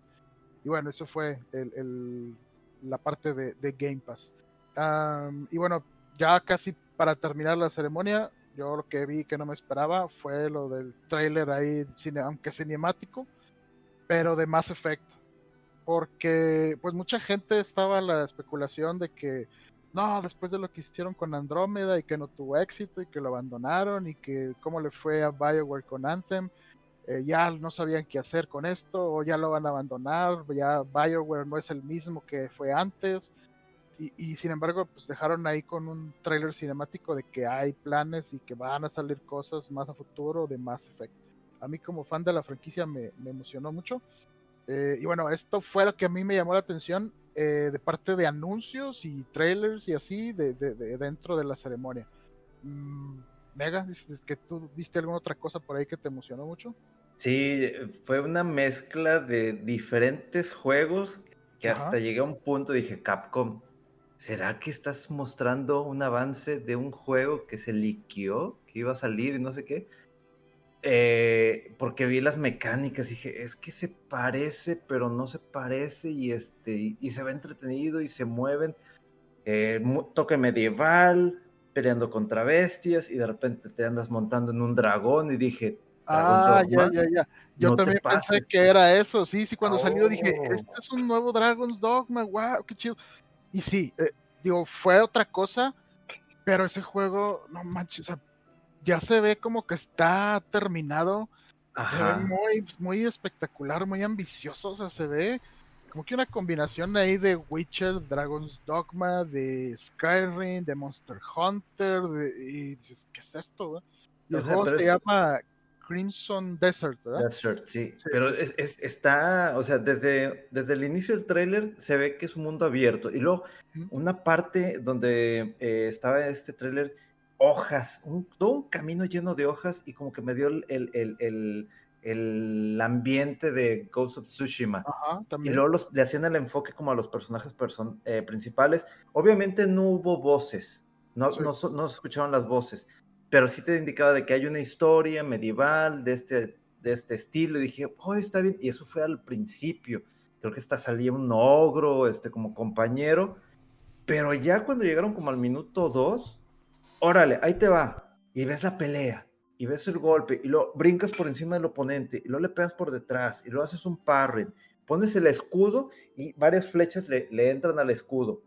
Y bueno, eso fue el, el- la parte de, de Game Pass. Am, y bueno, ya casi para terminar la ceremonia, Yo lo que vi que no me esperaba fue lo del trailer ahí, aunque cinemático, pero de Mass Effect. Porque pues mucha gente estaba en la especulación de que no, después de lo que hicieron con Andrómeda y que no tuvo éxito y que lo abandonaron y que cómo le fue a Bioware con Anthem, eh, ya no sabían qué hacer con esto o ya lo van a abandonar, ya Bioware no es el mismo que fue antes. Y, sin embargo, pues dejaron ahí con un trailer cinemático de que hay planes y que van a salir cosas más a futuro de Mass Effect. A mí como fan de la franquicia me, emocionó mucho. Eh, y bueno, esto fue lo que a mí me llamó la atención eh, de parte de anuncios y trailers y así de, dentro de la ceremonia. Mm, Mega, ¿es que tú viste alguna otra cosa por ahí que te emocionó mucho? Sí, fue una mezcla de diferentes juegos que hasta llegué a un punto dije, Capcom, ¿será que estás mostrando un avance de un juego que se liqueó, que iba a salir y no sé qué? Eh, porque vi las mecánicas y dije, es que se parece, pero no se parece y, este, y se ve entretenido y se mueven. Eh, toque medieval, peleando contra bestias y de repente te andas montando en un dragón y dije, ah, ya, ya, ya. Yo también pensé que era eso, sí, sí, cuando salió dije, oh. este es un nuevo Dragon's Dogma, wow, qué chido. Y sí, eh, digo, fue otra cosa, pero ese juego, no manches, o sea, ya se ve como que está terminado. Se ve muy, muy espectacular, muy ambicioso. O sea, se ve como que una combinación ahí de Witcher, Dragon's Dogma, de Skyrim, de Monster Hunter. y dices, ¿qué es esto? el juego se llama Crimson Desert, ¿verdad? Desert, sí. pero Es, está, o sea, desde, desde el inicio del tráiler se ve que es un mundo abierto. Y luego, una parte donde eh, estaba este tráiler hojas, un, todo un camino lleno de hojas y como que me dio el, el, el, ambiente de Ghost of Tsushima. y luego los, le hacían el enfoque como a los personajes eh, principales. Obviamente no hubo voces, no, no, no, se escucharon las voces, pero sí te indicaba de que hay una historia medieval de este, de este estilo y dije, oh, está bien, y eso fue al principio. Creo que hasta salía un ogro, este, como compañero, pero ya cuando llegaron como al minuto dos, órale, ahí te va. Y ves la pelea, y ves el golpe, y lo brincas por encima del oponente, y luego le pegas por detrás, y lo haces un parring, pones el escudo y varias flechas le, entran al escudo.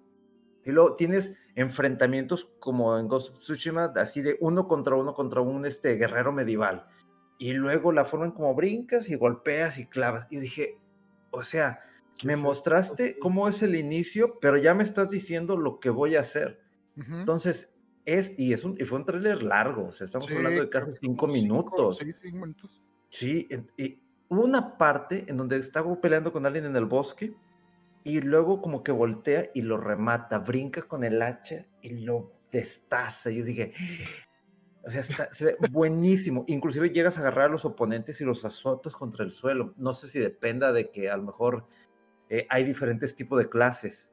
Y luego tienes enfrentamientos como en Ghost of Tsushima, así de uno contra uno contra un este, guerrero medieval. Y luego la forma en como brincas y golpeas y clavas. Y dije, o sea, me mostraste cómo es el inicio, pero ya me estás diciendo lo que voy a hacer. Entonces, es, y, es un, y fue un tráiler largo, o sea, estamos hablando de casi cinco, minutos. Sí, cinco minutos. Sí, y hubo una parte en donde estaba peleando con alguien en el bosque y luego como que voltea y lo remata, brinca con el hacha y lo destaza. Yo dije, o sea, se ve buenísimo. Inclusive llegas a agarrar a los oponentes y los azotas contra el suelo. No sé si dependa de que a lo mejor eh, hay diferentes tipos de clases.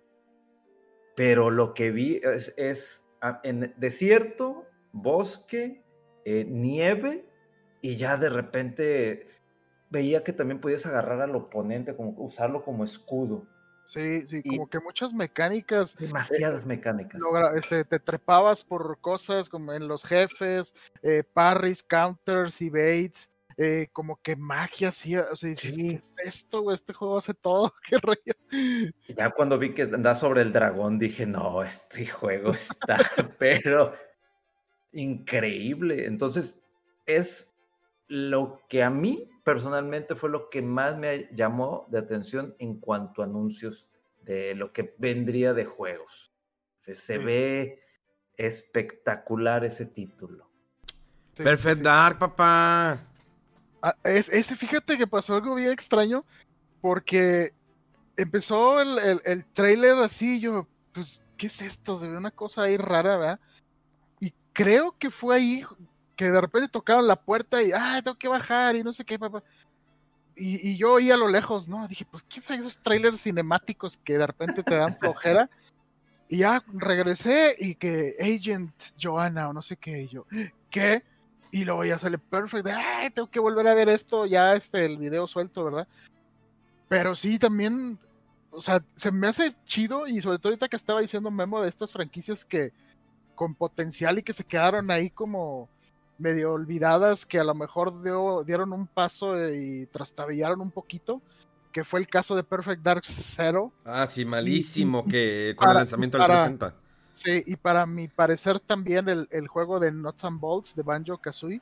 Pero lo que vi es en desierto, bosque, eh, nieve, y ya de repente veía que también podías agarrar al oponente, como usarlo como escudo. Sí, sí, como que muchas mecánicas. Eh, Demasiadas mecánicas. este, te trepabas por cosas como en los jefes, eh, parries, counters, baits eh, como que magia, sí, o sea, ¿qué es esto, Este juego hace todo, qué rollo. Ya cuando vi que andaba sobre el dragón, dije, no, este juego está, pero increíble. Entonces, es lo que a mí personalmente fue lo que más me llamó de atención en cuanto a anuncios de lo que vendría de juegos. Se ve espectacular ese título. Perfect Dark, papá. Ah, ese, fíjate que pasó algo bien extraño, porque empezó el, el, trailer así, yo, pues, ¿qué es esto? Se ve una cosa ahí rara, ¿verdad? Y creo que fue ahí que de repente tocaron la puerta y, ah, tengo que bajar y no sé qué, papá. Y, y yo oí a lo lejos, ¿no? Dije, pues, ¿qué son esos trailers cinemáticos que de repente te dan flojera? y ya regresé y que Agent Joanna o no sé qué, y yo, ¿qué? Y luego ya sale perfecto. Ay, tengo que volver a ver esto, ya este, el video suelto, ¿verdad? Pero sí, también, o sea, se me hace chido y sobre todo ahorita que estaba diciendo Memo de estas franquicias que con potencial y que se quedaron ahí como medio olvidadas que a lo mejor dieron un paso y trastabillaron un poquito, que fue el caso de Perfect Dark Zero. Ah, sí, malísimo que con el lanzamiento del 360. Sí, y para mi parecer también el, el juego de Nuts and Bolts de Banjo Kazooie,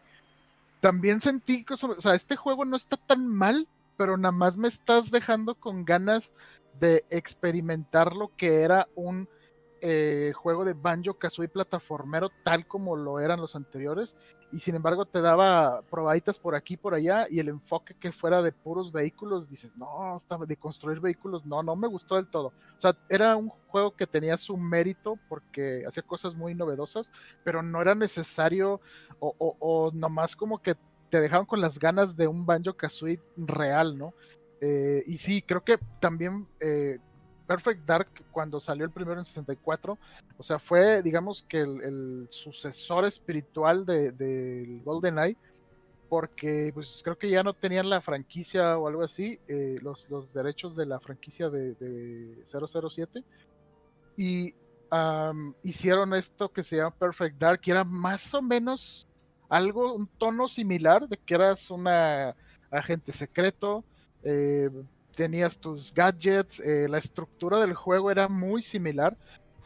también sentí que, o sea, este juego no está tan mal, pero nada más me estás dejando con ganas de experimentar lo que era un eh, juego de Banjo Kazooie plataformero tal como lo eran los anteriores y sin embargo te daba probaditas por aquí por allá y el enfoque que fuera de puros vehículos dices no de construir vehículos no no me gustó del todo o sea era un juego que tenía su mérito porque hacía cosas muy novedosas pero no era necesario o nomás como que te dejaban con las ganas de un Banjo Kazooie real no eh, y sí, creo que también eh, Perfect Dark, cuando salió el primero en 64, o sea, fue, digamos, que el, sucesor espiritual del de, GoldenEye, porque pues creo que ya no tenían la franquicia o algo así, eh, los, derechos de la franquicia de, 007, y hicieron esto que se llama Perfect Dark, que era más o menos algo, un tono similar, de que eras una agente secreto, eh, tenías tus gadgets, eh, la estructura del juego era muy similar,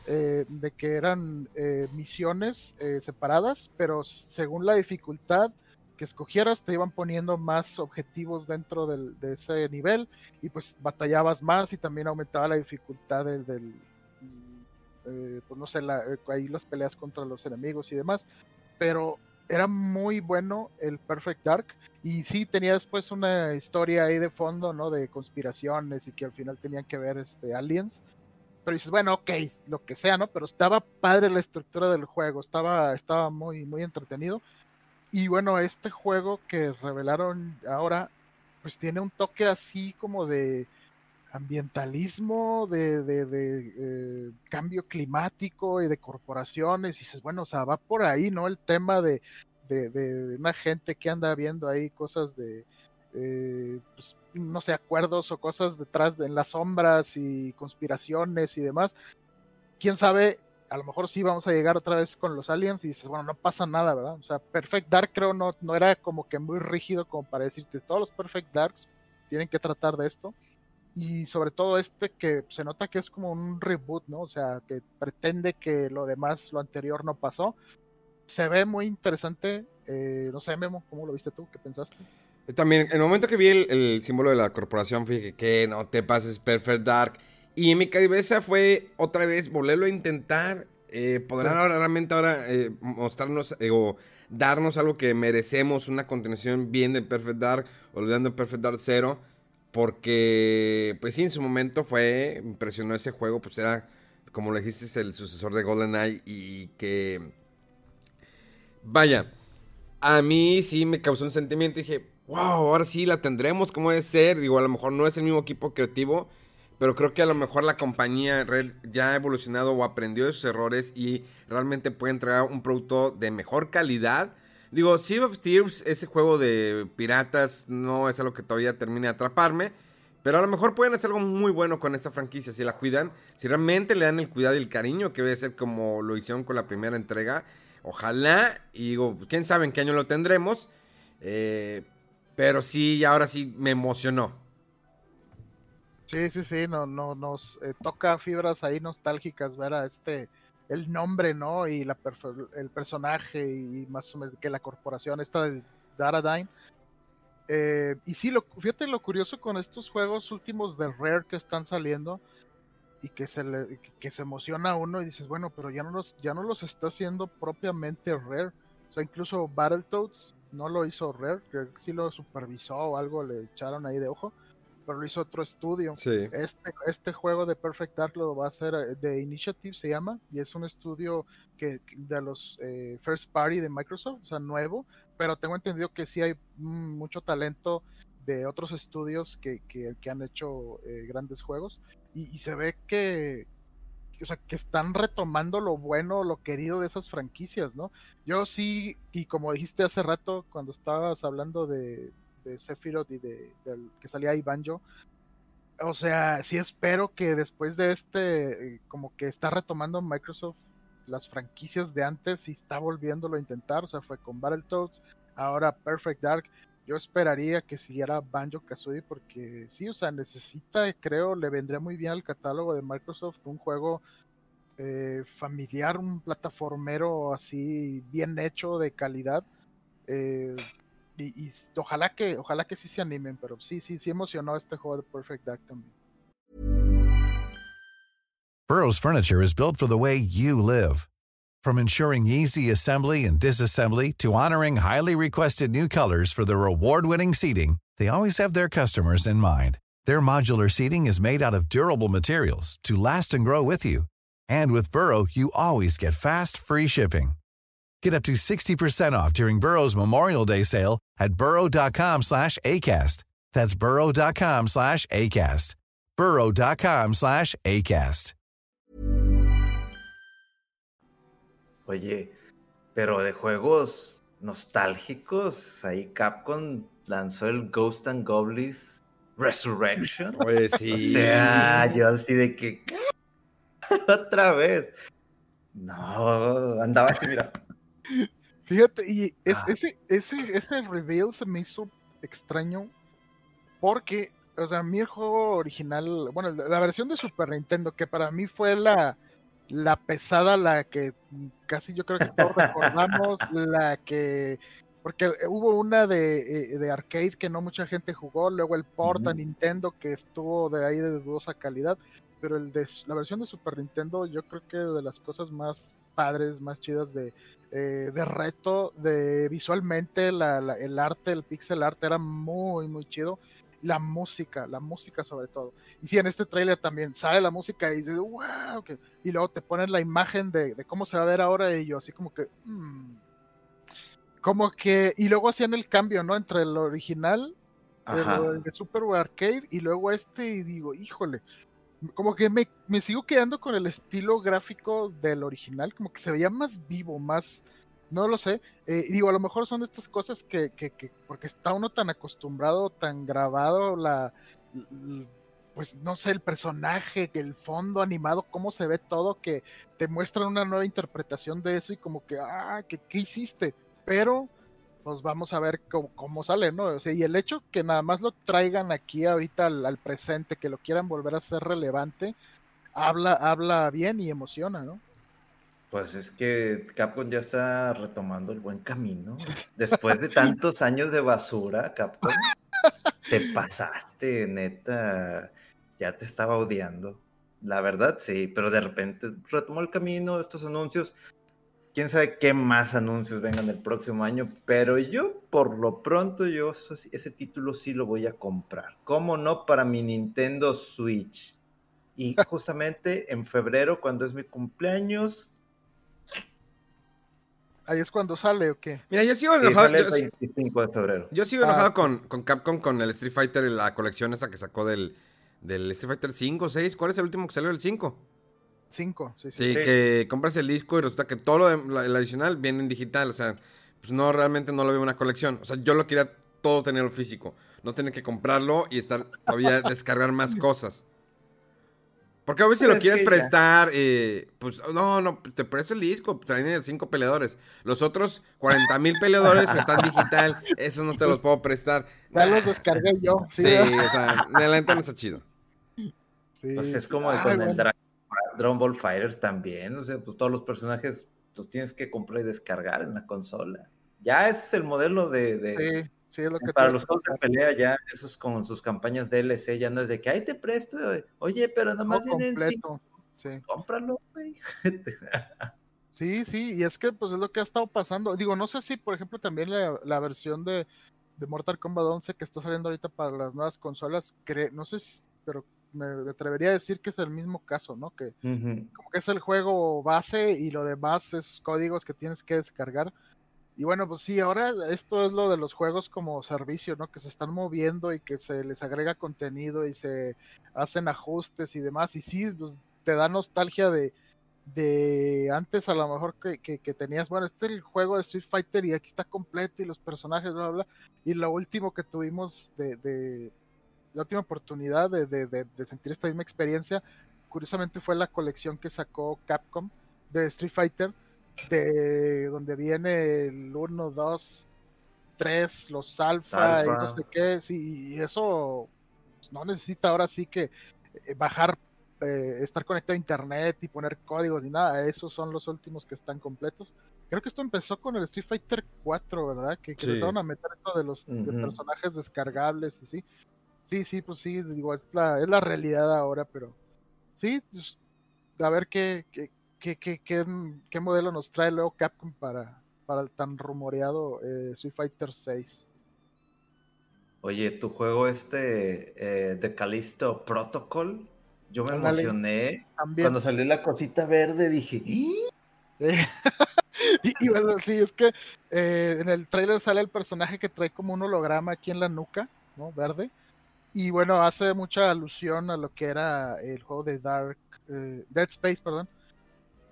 eh, de que eran misiones separadas, pero según la dificultad que escogieras te iban poniendo más objetivos dentro de ese nivel y pues batallabas más y también aumentaba la dificultad del, pues no sé, ahí las peleas contra los enemigos y demás, pero era muy bueno el Perfect Dark y sí tenía después una historia ahí de fondo, ¿no? De conspiraciones y que al final tenían que ver este aliens. Pero dices, bueno, ok, lo que sea, ¿no? Pero estaba padre la estructura del juego, estaba, estaba muy, muy entretenido. Y bueno, este juego que revelaron ahora, pues tiene un toque así como de ambientalismo, de, de, eh, cambio climático y de corporaciones. Y dices, bueno, o sea, va por ahí, ¿no? El tema de, de una gente que anda viendo ahí cosas de, eh, pues, no sé, acuerdos o cosas detrás de en las sombras y conspiraciones y demás. Quién sabe, a lo mejor sí vamos a llegar otra vez con los aliens y dices, bueno, no pasa nada, ¿verdad? O sea, Perfect Dark creo no, no era como que muy rígido como para decirte, todos los Perfect Darks tienen que tratar de esto y sobre todo este que se nota que es como un reboot, ¿no? O sea, que pretende que lo demás, lo anterior no pasó. Se ve muy interesante. Eh, no sé, Memo, ¿cómo lo viste tú? ¿Qué pensaste? También, en el momento que vi el, símbolo de la corporación, fíjate que no te pases Perfect Dark. Y en mi cabeza fue otra vez volverlo a intentar. Eh, podrán ahora realmente ahora eh, mostrarnos o darnos algo que merecemos, una continuación bien de Perfect Dark, olvidando Perfect Dark Zero. Porque, pues sí, en su momento fue, impresionó ese juego, pues era, como le dijiste, el sucesor de GoldenEye y que, vaya, a mí sí me causó un sentimiento, dije, wow, ahora sí la tendremos, ¿cómo debe ser? Digo, a lo mejor no es el mismo equipo creativo, pero creo que a lo mejor la compañía ya ha evolucionado o aprendió de sus errores y realmente puede entregar un producto de mejor calidad Digo, Sea of Thieves, ese juego de piratas, no es algo que todavía termine de atraparme. Pero a lo mejor pueden hacer algo muy bueno con esta franquicia si la cuidan. Si realmente le dan el cuidado y el cariño que debe ser como lo hicieron con la primera entrega. Ojalá. Y digo, quién sabe en qué año lo tendremos. Eh, pero sí, ahora sí me emocionó. Sí, sí, sí, no, no, nos eh, toca fibras ahí nostálgicas ver a este el nombre, ¿no? Y la el personaje y más o menos que la corporación esta de Daradyne. Eh, y sí, lo, fíjate lo curioso con estos juegos últimos de Rare que están saliendo y que se le, que se emociona uno y dices, bueno, pero ya no los, ya no los está haciendo propiamente Rare. O sea, incluso Battletoads no lo hizo Rare, que sí lo supervisó o algo, le echaron ahí de ojo pero lo hizo otro estudio. Este, este juego de Perfect Dark lo va a hacer eh, de Initiative, se llama, y es un estudio que de los eh, first party de Microsoft, o sea, nuevo, pero tengo entendido que sí hay mm, mucho talento de otros estudios que, que, han hecho eh, grandes juegos, y, se ve que, o sea, que están retomando lo bueno, lo querido de esas franquicias, ¿no? Yo sí, y como dijiste hace rato, cuando estabas hablando de, de Sephiroth y de, que salía ahí Banjo. O sea, sí espero que después de este, eh, como que está retomando Microsoft las franquicias de antes y está volviéndolo a intentar, o sea, fue con Battletoads, ahora Perfect Dark. Yo esperaría que siguiera Banjo Kazooie porque sí, o sea, necesita, creo, le vendría muy bien al catálogo de Microsoft un juego eh, familiar, un plataformero así bien hecho, de calidad. Eh, y, y, ojalá que, ojalá que sí se animen, pero sí, sí, sí emocionó este juego de Perfect Dark también. Furniture is built for the way you live. From ensuring easy assembly and disassembly to honoring highly requested new colors for their award-winning seating, they always have their customers in mind. Their modular seating is made out of durable materials to last and grow with you. And with Burrow, you always get fast, free shipping. Get up to 60% off during Burrow's Memorial Day sale at burrow.com slash ACAST. That's burrow.com slash ACAST. burrow.com slash ACAST. Oye, pero de juegos nostálgicos, ahí Capcom lanzó el Ghost and Goblins Resurrection. Oye, sí. O sea, yo así de que... Otra vez. No, andaba así, mira. Fíjate, y es, Ah. ese, ese, ese reveal se me hizo extraño porque, o sea, a mí el juego original, bueno, la versión de Super Nintendo, que para mí fue la, la pesada, la que casi yo creo que todos recordamos, la que, porque hubo una de, eh, de arcade que no mucha gente jugó, luego el port a. Nintendo que estuvo de ahí de dudosa calidad, pero el de, la versión de Super Nintendo yo creo que de las cosas más padres, más chidas de, eh, de reto, de visualmente la- la- el arte, el pixel art era muy, muy chido. La música, la música sobre todo. Y sí, en este tráiler también sale la música y dices, wow, y luego te ponen la imagen de, de cómo se va a ver ahora y yo así como que, mm. como que, y luego hacían el cambio, ¿no? Entre el original, lo- de Super Arcade y luego este y digo, híjole, como que me, me sigo quedando con el estilo gráfico del original, como que se veía más vivo, más, no lo sé, eh, digo, a lo mejor son estas cosas que, que, que porque está uno tan acostumbrado, tan grabado, la, pues no sé, el personaje, el fondo animado, cómo se ve todo, que te muestran una nueva interpretación de eso y como que, ah, que, ¿qué hiciste? Pero pues vamos a ver cómo, cómo sale, ¿no? O sea, y el hecho que nada más lo traigan aquí ahorita al, al presente, que lo quieran volver a ser relevante, habla, habla bien y emociona, ¿no? Pues es que Capcom ya está retomando el buen camino. Después de tantos años de basura, Capcom, te pasaste, neta. Ya te estaba odiando. La verdad, sí, pero de repente retomó el camino, estos anuncios. Quién sabe qué más anuncios vengan el próximo año, pero yo, por lo pronto, yo sí- ese título sí lo voy a comprar. ¿Cómo no? Para mi Nintendo Switch. Y justamente en febrero, cuando es mi cumpleaños, Ahí es cuando sale, ¿o qué? Mira, yo sigo Sí, enojado. sale el yo- 25 de febrero. Yo sigo Ah. enojado con, con Capcom, con el Street Fighter, la colección esa que sacó del, del Street Fighter 5, 6. ¿Cuál es el último que salió? El 5. Cinco, sí, sí. Sí, Sí. que compras el disco y resulta que todo lo de- la- el adicional viene en digital. O sea, pues no, realmente no lo veo una colección. O sea, yo lo quería todo tenerlo físico. No tener que comprarlo y estar todavía descargar más cosas. Porque a veces si Pues lo es quieres prestar, eh, pues no, no, te presto el disco, traen cinco peleadores. Los otros 40 mil peleadores pues, están digital, esos no te los puedo prestar. Ya los descargué yo. Sí, Sí, o sea, la neta no está chido. Sí. Pues es como Ay, con el bueno. Dra- Dragon Ball Fighters también. O sea, pues todos los personajes los tienes que comprar y descargar en la consola. Ya ese es el modelo de. de- Sí, sí, es lo que para los juegos de pelea, ya esos con sus campañas DLC, ya no es de que ahí te presto. Oye, pero nada más vienen completo. Sí. Cómpralo, güey. Sí, sí, y es que pues es lo que ha estado pasando. Digo, no sé si por ejemplo también la, la versión de, de Mortal Kombat 11 que está saliendo ahorita para las nuevas consolas, no sé, si- pero me atrevería a decir que es el mismo caso, ¿no? Que como que es el juego base y lo demás es códigos que tienes que descargar. Y bueno, pues sí, ahora esto es lo de los juegos como servicio, ¿no? Que se están moviendo y que se les agrega contenido y se hacen ajustes y demás. Y sí, pues te da nostalgia de, de antes a lo mejor que, que, que tenías, bueno, este es el juego de Street Fighter y aquí está completo y los personajes, bla, bla, bla. Y lo último que tuvimos de, de la última oportunidad de, de, de, de sentir esta misma experiencia, curiosamente fue la colección que sacó Capcom de Street Fighter, de donde viene el 1, 2, 3, los alfa, y no sé qué, sí, y eso pues, no necesita ahora sí que eh, bajar, eh, estar conectado a internet y poner códigos ni nada, esos son los últimos que están completos. Creo que esto empezó con el Street Fighter 4, ¿verdad? Que, que empezaron a meter esto de los personajes descargables y sí. Sí, sí, pues sí, digo, es la, es la realidad ahora, pero sí, pues, a ver qué, qué, qué, qué, qué, modelo nos trae luego Capcom para, para el tan rumoreado eh, Street Fighter 6. Oye, tu juego este eh, de Callisto Protocol, yo me emocioné. Cuando salió la cosita verde dije, y, y, bueno, sí, es que eh, en el trailer sale el personaje que trae como un holograma aquí en la nuca, ¿no? Verde. Y bueno, hace mucha alusión a lo que era el juego de Dark, eh, Dead Space, perdón.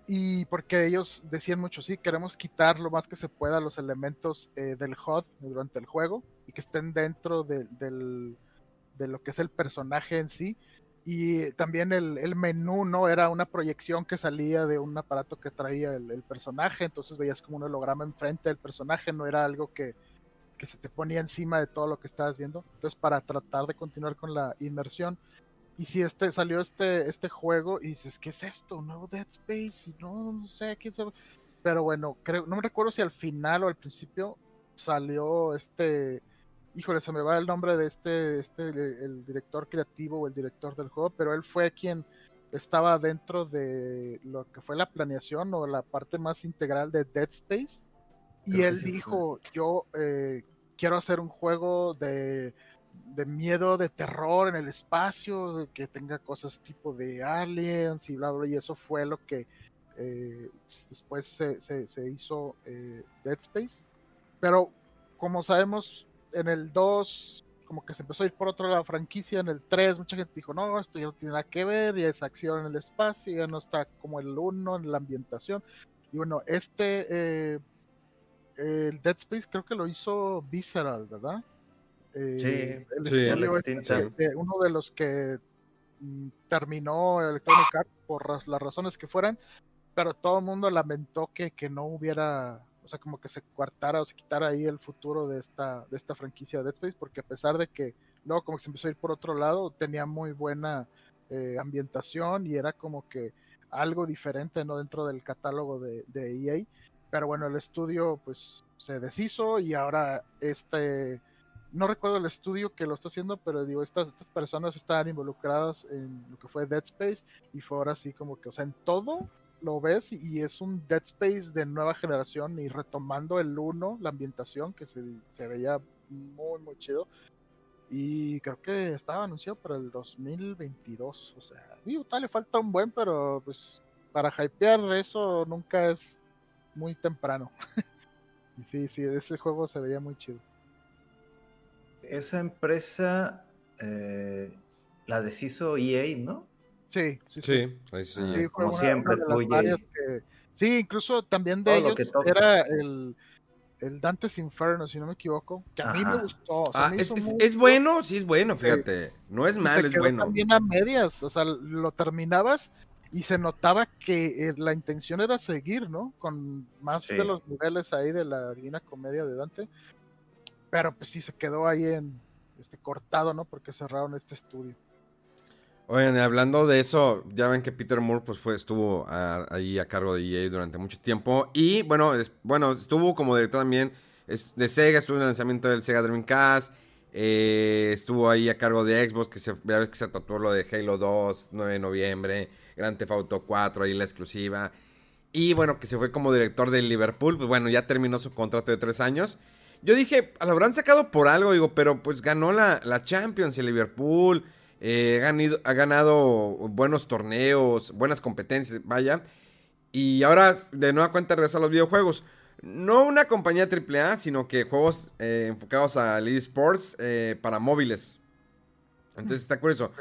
Y porque ellos decían mucho, sí, queremos quitar lo más que se pueda los elementos eh, del HUD durante el juego y que estén dentro de, del, de lo que es el personaje en sí. Y también el, el, menú, ¿no? Era una proyección que salía de un aparato que traía el, el personaje, entonces veías como un holograma enfrente del personaje, no era algo que, que se te ponía encima de todo lo que estabas viendo. Entonces, para tratar de continuar con la inmersión. Y si este salió este, este juego y dices, ¿qué es esto? ¿Un nuevo Dead Space? Y no, no sé, quién sabe. Pero bueno, creo, no me recuerdo si al final o al principio salió este. Híjole, se me va el nombre de este, este, el director creativo o el director del juego, pero él fue quien estaba dentro de lo que fue la planeación o la parte más integral de Dead Space. Y él dijo, yo eh, quiero hacer un juego de, miedo, de terror en el espacio, que tenga cosas tipo de aliens y bla, bla, y eso fue lo que eh, después se, hizo eh, Dead Space. Pero como sabemos, en el 2 como que se empezó a ir por otro lado la franquicia, en el 3 mucha gente dijo, no, esto ya no tiene nada que ver, ya es acción en el espacio, ya no está como el 1 en la ambientación. Y bueno, este eh, el Dead Space creo que lo hizo Visceral, ¿verdad? Eh, sí, sí este, uno de los que mm, terminó Electronic Arts por las razones que fueran, pero todo el mundo lamentó que, que no hubiera, o sea, como que se cuartara o se quitara ahí el futuro de esta, de esta franquicia de Dead Space, porque a pesar de que luego como que se empezó a ir por otro lado, tenía muy buena eh, ambientación y era como que algo diferente, ¿no? Dentro del catálogo de, de EA pero bueno, el estudio pues se deshizo y ahora este, no recuerdo el estudio que lo está haciendo, pero digo, estas, estas personas están involucradas en lo que fue Dead Space y fue ahora sí como que, o sea, en todo lo ves y es un Dead Space de nueva generación y retomando el 1, la ambientación que se, se veía muy, muy chido. Y creo que estaba anunciado para el 2022. O sea, tal le falta un buen, pero pues para hypear eso nunca es muy temprano. y sí, sí, ese juego se veía muy chido. Esa empresa eh, la deshizo EA, ¿no? Sí, sí, sí. sí, como siempre, Sí, incluso también de ellos era el, el, Dante's Inferno, si no me equivoco, que a mí me gustó. ah, es, es, bueno, sí es bueno, fíjate. No es malo, es bueno. También a medias, o sea, lo terminabas y se notaba que eh, la intención era seguir, ¿no? Con más de los niveles ahí de la Divina Comedia de Dante. Pero pues sí se quedó ahí en este cortado, ¿no? Porque cerraron este estudio. Oigan, hablando de eso, ya ven que Peter Moore pues fue, estuvo ahí a cargo de EA durante mucho tiempo. Y bueno, bueno, estuvo como director también de Sega, estuvo en el lanzamiento del Sega Dreamcast. Eh, estuvo ahí a cargo de Xbox, que se, que se tatuó lo de Halo 2, 9 de noviembre. Grand Theft Auto 4, ahí la exclusiva. Y bueno, que se fue como director del Liverpool. Pues bueno, ya terminó su contrato de tres años. Yo dije, lo habrán sacado por algo, digo, pero pues ganó la, la Champions el Liverpool. Eh, ha, ganado, buenos torneos, buenas competencias, vaya. Y ahora de nueva cuenta regresa a los videojuegos. No una compañía AAA, sino que juegos eh, enfocados a Lead Sports eh, para móviles. Entonces está curioso.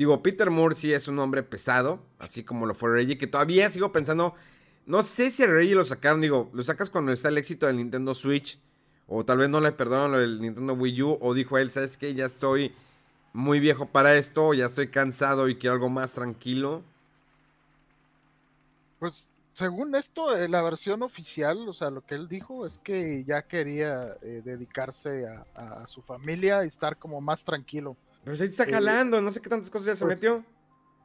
Digo, Peter Moore sí es un hombre pesado, así como lo fue Reggie, que todavía sigo pensando, no sé si a Reggie lo sacaron, digo, lo sacas cuando está el éxito del Nintendo Switch, o tal vez no le perdonan lo del Nintendo Wii U, o dijo él, ¿sabes qué? Ya estoy muy viejo para esto, ya estoy cansado y quiero algo más tranquilo. Pues según esto, eh, la versión oficial, o sea, lo que él dijo es que ya quería eh, dedicarse a, a su familia y estar como más tranquilo. Pero ahí está jalando, no sé qué tantas cosas ya se pues, metió.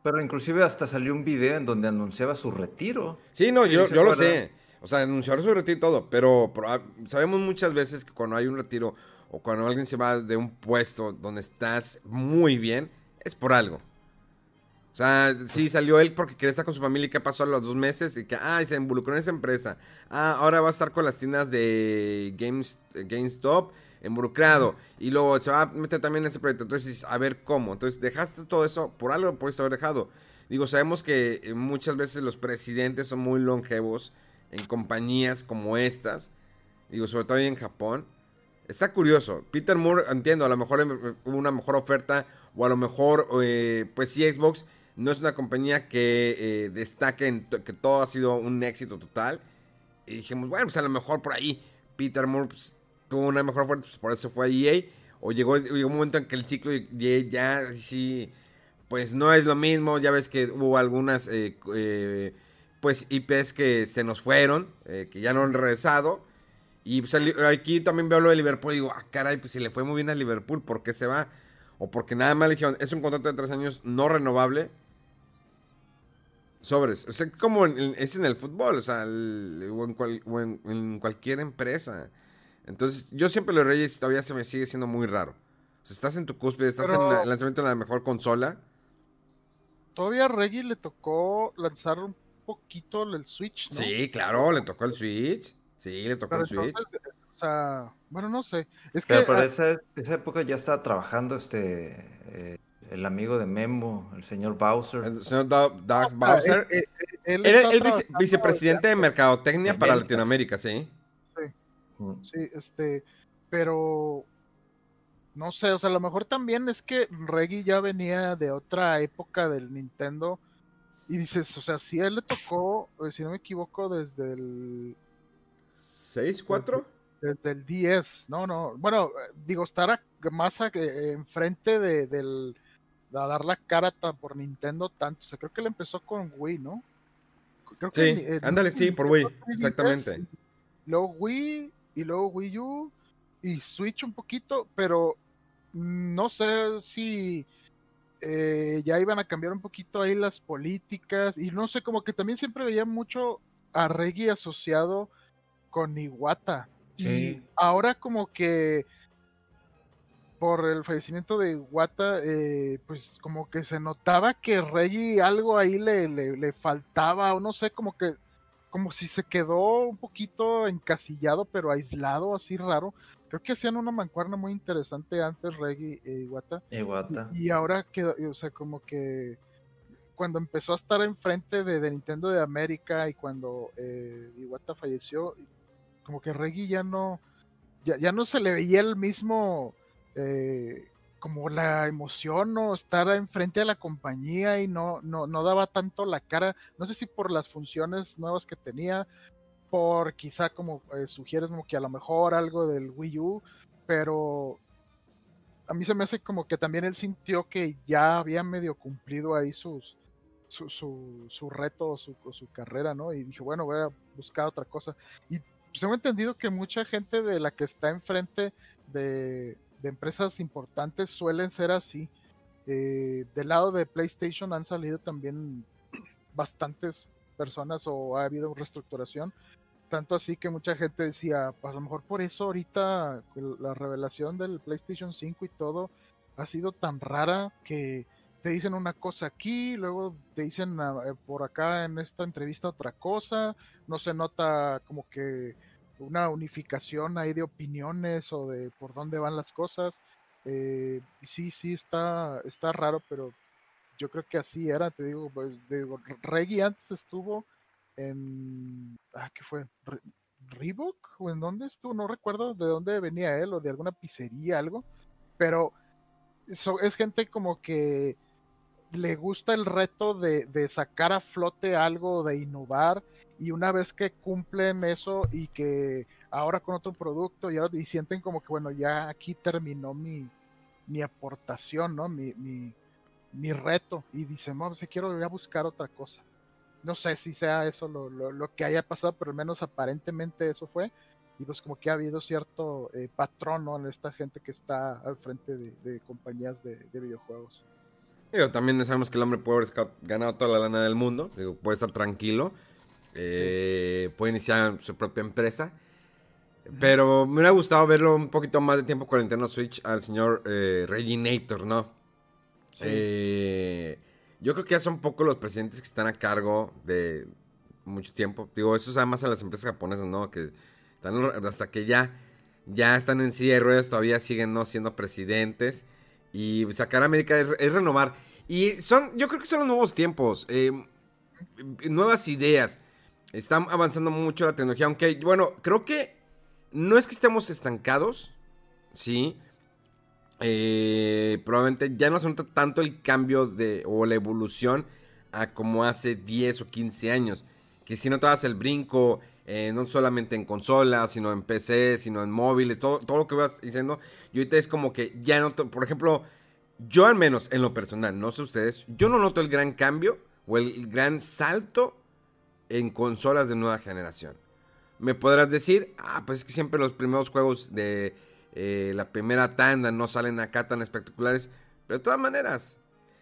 Pero inclusive hasta salió un video en donde anunciaba su retiro. Sí, no, yo, se yo lo sé. O sea, anunciar su retiro y todo, pero, pero, ah, sabemos muchas veces que cuando hay un retiro o cuando alguien se va de un puesto donde estás muy bien, es por algo. O sea, sí, salió él porque quería estar con su familia y qué pasó a los dos meses y que, ah, y se involucró en esa empresa. Ah, ahora va a estar con las tiendas de Games, eh, GameStop involucrado y luego se va a meter también en ese proyecto. Entonces, a ver cómo. Entonces, dejaste todo eso, por algo lo puedes haber dejado. Digo, sabemos que eh, muchas veces los presidentes son muy longevos en compañías como estas. Digo, sobre todo en Japón. Está curioso. Peter Moore, entiendo, a lo mejor eh, hubo una mejor oferta o a lo mejor, eh, pues sí, Xbox no es una compañía que eh, destaque en que todo ha sido un éxito total. Y dijimos, bueno, pues a lo mejor por ahí Peter Moore pues, tuvo una mejor oferta, pues por eso fue a EA. O llegó, llegó un momento en que el ciclo EA ya sí, pues no es lo mismo. Ya ves que hubo algunas, eh, eh, pues IPs que se nos fueron, eh, que ya no han regresado. Y pues, aquí también veo lo de Liverpool y digo, ah, caray, pues si le fue muy bien a Liverpool, ¿por qué se va? O porque nada más le dijeron, es un contrato de tres años no renovable. Sobres. O sea, como en- es en el fútbol, o sea, o, en cual- o en cualquier empresa. Entonces, yo siempre lo Reyes todavía se me sigue siendo muy raro. O sea, estás en tu cúspide, estás Pero- en el lanzamiento de la mejor consola. Todavía a Reggie le tocó lanzar un poquito el Switch, ¿no? Sí, claro, le tocó el Switch. Sí, le tocó Pero el Switch. entonces, o sea, bueno, no sé. Es que Pero para ah, esa, esa época ya estaba trabajando este eh, el amigo de Memo, el señor Bowser. El señor sea, Bowser. él- él- él Era el vice- vicepresidente de mercadotecnia de para. Latinoamérica, sí. Mm. Sí, este, pero no sé, o sea, a lo mejor también es que Reggie ya venía de otra época del Nintendo y dices, o sea, si a él le tocó, eh, si no me equivoco, desde el ¿Seis, cuatro? desde el 10, no, no, bueno, eh, digo, estar a- más a- eh, enfrente de, del de dar la cara por Nintendo tanto, o sea, creo que él empezó con Wii, ¿no? Creo Sí, ni- eh, ándale, sí, por Wii, 3DS, exactamente. Luego Wii, y luego Wii U, y Switch un poquito, pero no sé si eh, ya iban a cambiar un poquito ahí las políticas, y no sé, como que también siempre veía mucho a Reggie asociado con Iwata. Y Sí. ahora como que por el fallecimiento de Iwata, eh, pues como que se notaba que Reggie algo ahí le, le, le faltaba, o no sé, como que como si se quedó un poquito encasillado, pero aislado, así raro. Creo que hacían una mancuerna muy interesante antes Reggie e Iwata. Iwata. Y ahora quedó, o sea, como que cuando empezó a estar enfrente de, de Nintendo de América y cuando eh, Iwata falleció, como que Reggie ya no, ya, ya no se le veía el mismo, eh, como la emoción o estar enfrente de la compañía y no, no, no daba tanto la cara, no sé si por las funciones nuevas que tenía, por quizá como eh, sugieres como que a lo mejor algo del Wii U, pero a mí se me hace como que también él sintió que ya había medio cumplido ahí sus su, su, su reto o su, su carrera, ¿no? Y dije, bueno, voy a buscar otra cosa. Y pues, tengo entendido que mucha gente de la que está enfrente de, de empresas importantes suelen ser así. Eh, del lado de PlayStation han salido también bastantes personas o ha habido reestructuración. Tanto así que mucha gente decía, "Pues, a lo mejor por eso ahorita la revelación del PlayStation 5 y todo ha sido tan rara que te dicen una cosa aquí, luego te dicen ah, eh, por acá en esta entrevista otra cosa, no se nota como que una unificación ahí de opiniones o de por dónde van las cosas. Eh, sí, sí, está, está raro, pero yo creo que así era, te digo, pues digo, Reggie antes estuvo en, ah, ¿qué fue? Re- Reebok o en dónde estuvo, no recuerdo de dónde venía él o de alguna pizzería, algo, pero so- es gente como que le gusta el reto de, de sacar a flote algo, de innovar, y una vez que cumplen eso y que ahora con otro producto y, ahora, y sienten como que, bueno, ya aquí terminó mi, mi aportación, ¿no? Mi, mi, mi reto, y dicen, no, si quiero ya buscar otra cosa. no sé si sea eso lo, lo, lo, que haya pasado, pero al menos aparentemente eso fue. Y pues como que ha habido cierto eh, patrón ¿no? en esta gente que está al frente de, compañías de, de, videojuegos. Digo, también sabemos que el hombre puede haber ganado toda la lana del mundo, puede estar tranquilo, eh, puede iniciar su propia empresa. Pero me hubiera gustado verlo un poquito más de tiempo con el Nintendo Switch al señor eh, Reginator, ¿no? Sí. Eh, yo creo que ya son pocos los presidentes que están a cargo de mucho tiempo. Digo, eso es además a las empresas japonesas, ¿no? Que están hasta que ya, ya están en silla de ruedas, todavía siguen no siendo presidentes. Y sacar a América es, es, renovar. Y son, yo creo que son los nuevos tiempos. Eh, nuevas ideas. Están avanzando mucho la tecnología. Aunque, bueno, creo que no es que estemos estancados. Sí. Eh, probablemente ya no se nota tanto el cambio de, o la evolución a como hace 10 o 15 años. Que si notabas el brinco, eh, no solamente en consolas, sino en PC, sino en móviles, todo, todo lo que vas diciendo. Y ahorita es como que ya no, por ejemplo, yo al menos en lo personal, no sé ustedes, yo no noto el gran cambio o el gran salto en consolas de nueva generación. Me podrás decir, ah, pues es que siempre los primeros juegos de eh, la primera tanda no salen acá tan espectaculares. Pero de todas maneras,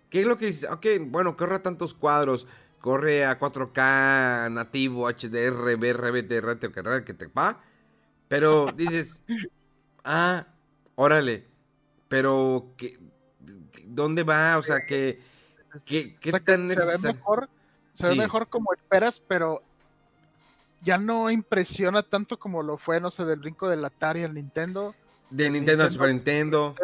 ¿qué es lo que dices? Ok, bueno, corre a tantos cuadros, corre a 4K nativo, HDR, BRB, TRT, que te va. Pero dices, ah, órale, pero ¿qué, ¿dónde va? O sea, ¿qué, qué, qué o sea, tan se ve mejor, se sí. ve mejor como esperas, pero ya no impresiona tanto como lo fue, no sé, del brinco del Atari al Nintendo. De Nintendo, al Super Nintendo.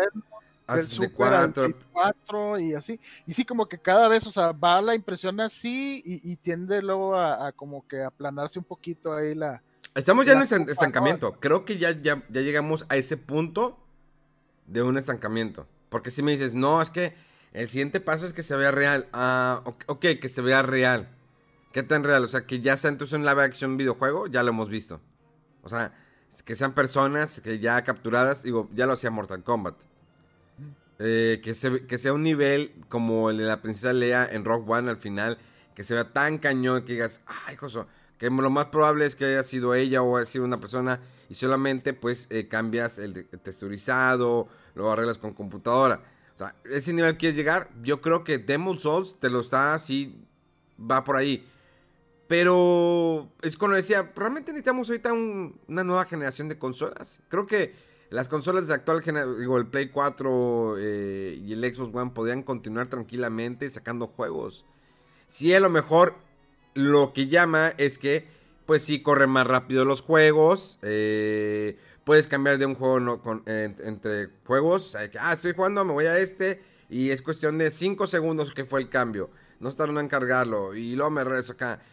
Del Super al 4 y así. Y sí, como que cada vez, o sea, va la impresión así y, y tiende luego a, a, como que aplanarse un poquito ahí la. Estamos ya la en estancamiento. Creo que ya, ya, ya llegamos a ese punto de un estancamiento. Porque si me dices, no, es que el siguiente paso es que se vea real. Ah, ok, que se vea real. ¿Qué tan real? O sea, que ya sea entonces un live action videojuego, ya lo hemos visto. O sea, que sean personas que ya capturadas, digo, ya lo hacía Mortal Kombat. Eh, que, se, que sea un nivel como el de la princesa Lea en Rock One al final, que se vea tan cañón que digas, ay, Joso, que lo más probable es que haya sido ella o haya sido una persona y solamente pues eh, cambias el, el texturizado, lo arreglas con computadora. Ese nivel quieres llegar, yo creo que Demon Souls te lo está así, va por ahí. Pero es como decía, realmente necesitamos ahorita un, una nueva generación de consolas. Creo que las consolas de actual generación, digo, el Play 4 eh, y el Xbox One podrían continuar tranquilamente sacando juegos. Si a lo mejor lo que llama es que, pues sí, corren más rápido los juegos. Eh, puedes cambiar de un juego no, con, entre juegos. O sea, que, ah, estoy jugando, me voy a este. Y es cuestión de 5 segundos que fue el cambio. No tardan en cargarlo. Y luego me regreso acá.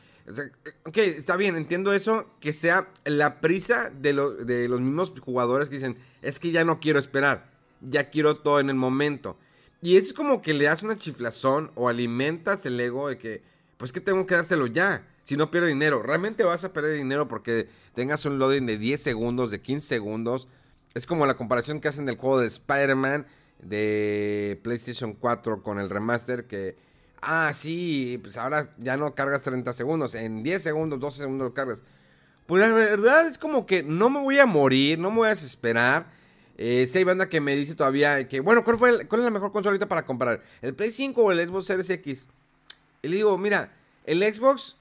Ok, está bien, entiendo eso, que sea la prisa de, lo, de, los mismos jugadores que dicen, es que ya no quiero esperar, ya quiero todo en el momento. Y es como que le das una chiflazón o alimentas el ego de que, pues que tengo que dárselo ya, si no pierdo dinero. Realmente vas a perder dinero porque tengas un loading de 10 segundos, de 15 segundos. Es como la comparación que hacen del juego de Spider-Man de PlayStation 4 con el remaster que ah, sí, pues ahora ya no cargas 30 segundos, en 10 segundos, 12 segundos lo cargas. Pues la verdad es como que no me voy a morir, no me voy a desesperar. Eh, si hay banda que me dice todavía que, bueno, ¿cuál, fue ¿cuál es la mejor consola ahorita para comprar? ¿El Play 5 o el Xbox Series X? Y le digo, mira, el Xbox,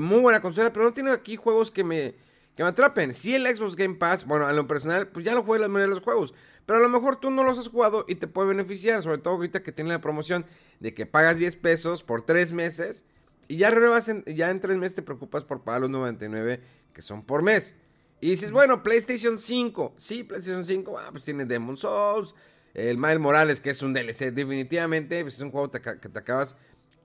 muy buena consola, pero no tiene aquí juegos que me, que atrapen. Si el Xbox Game Pass, bueno, a lo personal, pues ya lo juego la mayoría de los juegos. Pero a lo mejor tú no los has jugado y te puede beneficiar, sobre todo ahorita que tiene la promoción de que pagas 10 pesos por 3 meses y ya, en, ya en 3 meses te preocupas por pagar los 99 que son por mes. Y dices, bueno, PlayStation 5. Sí, PlayStation 5, ah, pues tiene Demon Souls, el Miles Morales, que es un DLC. Definitivamente pues es un juego que te acabas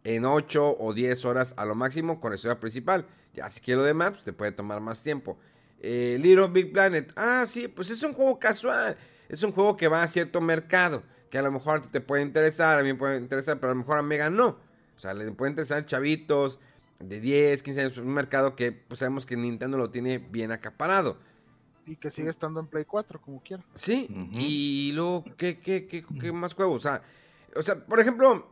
en 8 o 10 horas a lo máximo con la historia principal. Ya si quieres lo demás, pues te puede tomar más tiempo. Eh, Little Big Planet, ah, sí, pues es un juego casual es un juego que va a cierto mercado, que a lo mejor te puede interesar, a mí me puede interesar, pero a lo mejor a Mega no. O sea, le puede interesar chavitos de 10, 15 años, un mercado que pues, sabemos que Nintendo lo tiene bien acaparado. Y que sigue estando en Play 4, como quiera. Sí, uh -huh. y luego, ¿qué, qué, qué, qué más juegos? O sea, o sea, por ejemplo,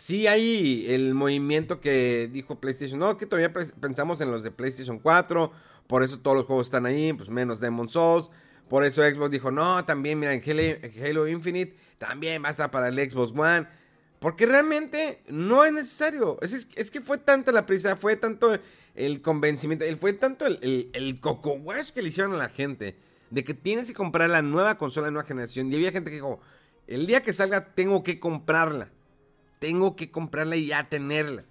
sí hay el movimiento que dijo PlayStation, no, que todavía pensamos en los de PlayStation 4, por eso todos los juegos están ahí, pues menos Demon Souls. Por eso Xbox dijo, no, también, mira, en Halo, Infinite también va a estar para el Xbox One. Porque realmente no es necesario. Es, que fue tanta la prisa, fue tanto el convencimiento, fue tanto el, el, el coco wash que le hicieron a la gente de que tienes que comprar la nueva consola de nueva generación. Y había gente que dijo, el día que salga tengo que comprarla. Tengo que comprarla y ya tenerla.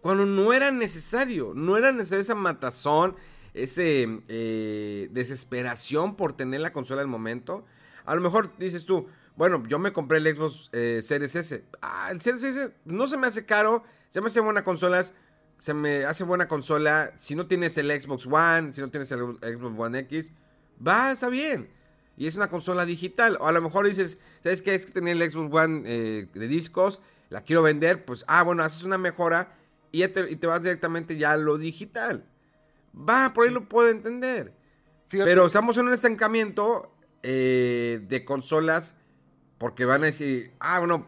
Cuando no era necesario, no era necesario esa matazón, ese eh, desesperación por tener la consola del momento. A lo mejor dices tú, bueno, yo me compré el Xbox eh, Series S. Ah, el Series S no se me hace caro, se me hace buena consolas, se me hace buena consola. Si no tienes el Xbox One, si no tienes el Xbox One X, va, está bien. Y es una consola digital. O a lo mejor dices, ¿sabes qué? Es que tenía el Xbox One eh, de discos, la quiero vender, pues, ah, bueno, haces una mejora y, te, y te vas directamente ya a lo digital. Va, por ahí lo puedo entender. Pero estamos en un estancamiento eh, de consolas porque van a decir, ah, bueno,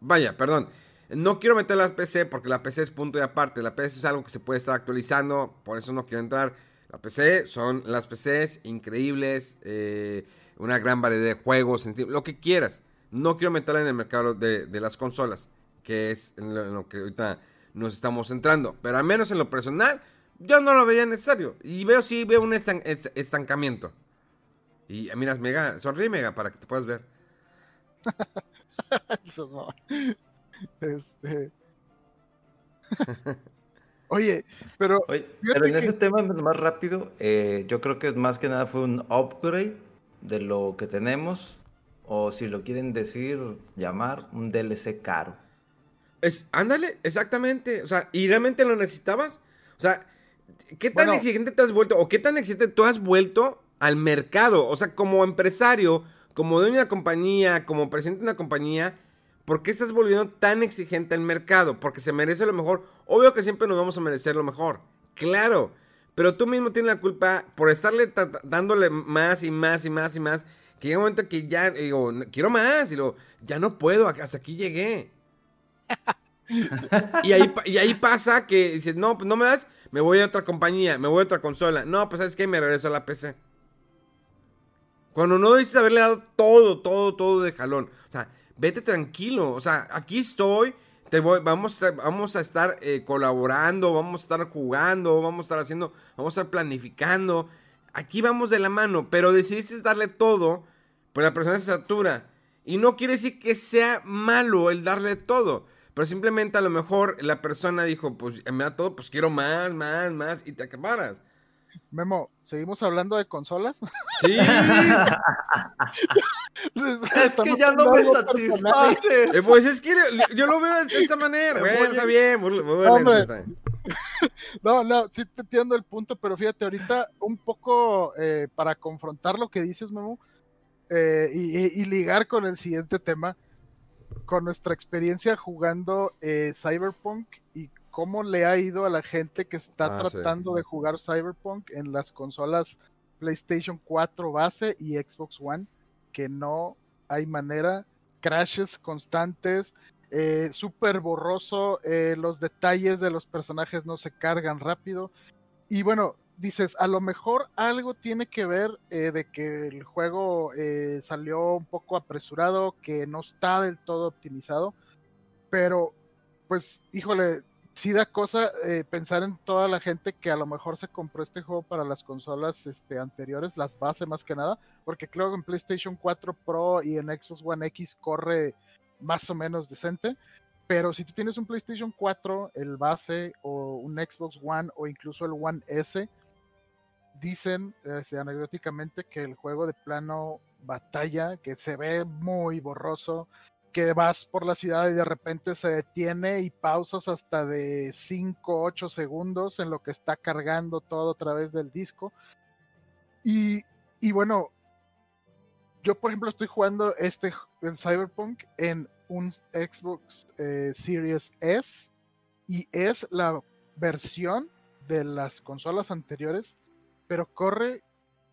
vaya, perdón. No quiero meter la PC porque la PC es punto y aparte. La PC es algo que se puede estar actualizando, por eso no quiero entrar. La PC son las PCs increíbles, eh, una gran variedad de juegos, lo que quieras. No quiero meterla en el mercado de, las consolas, que es en lo, que ahorita nos estamos centrando. Pero al menos en lo personal, yo no lo veía necesario. Y veo, sí, veo un estancamiento. Y mira, Mega, sonríe Mega para que te puedas ver. Este. Oye, pero. pero en ese tema, más rápido, eh, yo creo que más que nada fue un upgrade de lo que tenemos. O si lo quieren decir, llamar un DLC caro. Es, ándale, exactamente. O sea, ¿y realmente lo necesitabas? O sea, ¿qué tan exigente te has vuelto? ¿O qué tan exigente tú has vuelto al mercado? O sea, como empresario, como dueño de una compañía, como presidente de una compañía ¿Por qué estás volviendo tan exigente al mercado? Porque se merece lo mejor. Obvio que siempre nos vamos a merecer lo mejor. Claro. Pero tú mismo tienes la culpa por estarle dándole más y más y más y más. Que llega un momento que ya digo, quiero más. Y luego, ya no puedo, hasta aquí llegué. y, ahí, y ahí pasa que dices, no, pues no me das, me voy a otra compañía, me voy a otra consola. No, pues sabes que me regreso a la PC. Cuando no dices haberle dado todo, todo, todo de jalón. O sea, vete tranquilo. O sea, aquí estoy. Te voy, vamos, a, vamos a estar eh, colaborando, vamos a estar jugando, vamos a estar haciendo, vamos a estar planificando. Aquí vamos de la mano, pero decidiste darle todo, pues la persona se satura. Y no quiere decir que sea malo el darle todo, pero simplemente a lo mejor la persona dijo, pues me da todo, pues quiero más, más, más, y te acabaras. Memo, ¿seguimos hablando de consolas? Sí. es que ya no me satisface. Eh, pues es que yo lo veo de esa manera. Bueno, está bien. no, no, sí te entiendo el punto, pero fíjate, ahorita un poco eh, para confrontar lo que dices, Memo, eh, y, ligar con el siguiente tema, con nuestra experiencia jugando Cyberpunk y cómo le ha ido a la gente que está ah, tratando de jugar Cyberpunk en las consolas PlayStation 4 base y Xbox One, que no hay manera, crashes constantes, eh, súper borroso, eh, los detalles de los personajes no se cargan rápido. Y bueno, dices, a lo mejor algo tiene que ver eh, de que el juego salió un poco apresurado, que no está del todo optimizado, pero pues híjole, sí da cosa eh, pensar en toda la gente que a lo mejor se compró este juego para las consolas este, anteriores, las base más que nada, porque creo que en PlayStation 4 Pro y en Xbox One X corre más o menos decente, pero si tú tienes un PlayStation 4, el base o un Xbox One o incluso el One S, dicen este, anecdóticamente que el juego de plano batalla, que se ve muy borroso, que vas por la ciudad y de repente se detiene y pausas hasta de 5, 8 segundos en lo que está cargando todo a través del disco. Y, bueno, yo por ejemplo estoy jugando este el Cyberpunk en un Xbox eh, Series S y es la versión de las consolas anteriores, pero corre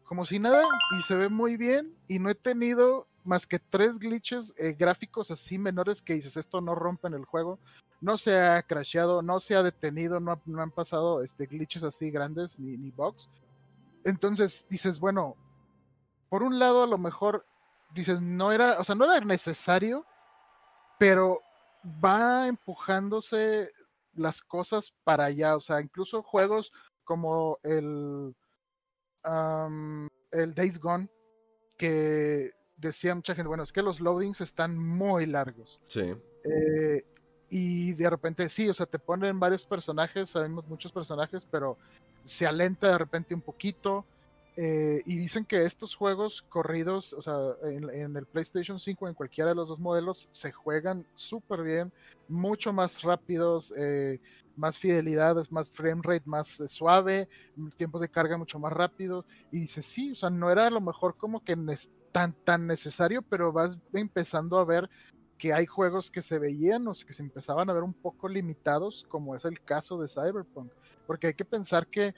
como si nada y se ve muy bien y no he tenido más que tres glitches eh, gráficos así menores que dices esto no rompe en el juego, no se ha crasheado, no se ha detenido, no, han pasado este, glitches así grandes ni, ni bugs. Entonces dices, bueno, por un lado a lo mejor dices, no era, o sea, no era necesario, pero va empujándose las cosas para allá, o sea, incluso juegos como el, el Days Gone, que decía mucha gente, bueno, es que los loadings están muy largos. Sí. Eh, y de repente sí, o sea, te ponen varios personajes, sabemos muchos personajes, pero se alenta de repente un poquito. Eh, y dicen que estos juegos corridos, o sea, en, el PlayStation 5, en cualquiera de los dos modelos, se juegan súper bien, mucho más rápidos, eh, más fidelidad, más frame rate más eh, suave, tiempos de carga mucho más rápido. Y dice, sí, o sea, no era a lo mejor como que tan, tan necesario, pero vas empezando a ver que hay juegos que se veían o que se empezaban a ver un poco limitados, como es el caso de Cyberpunk. Porque hay que pensar que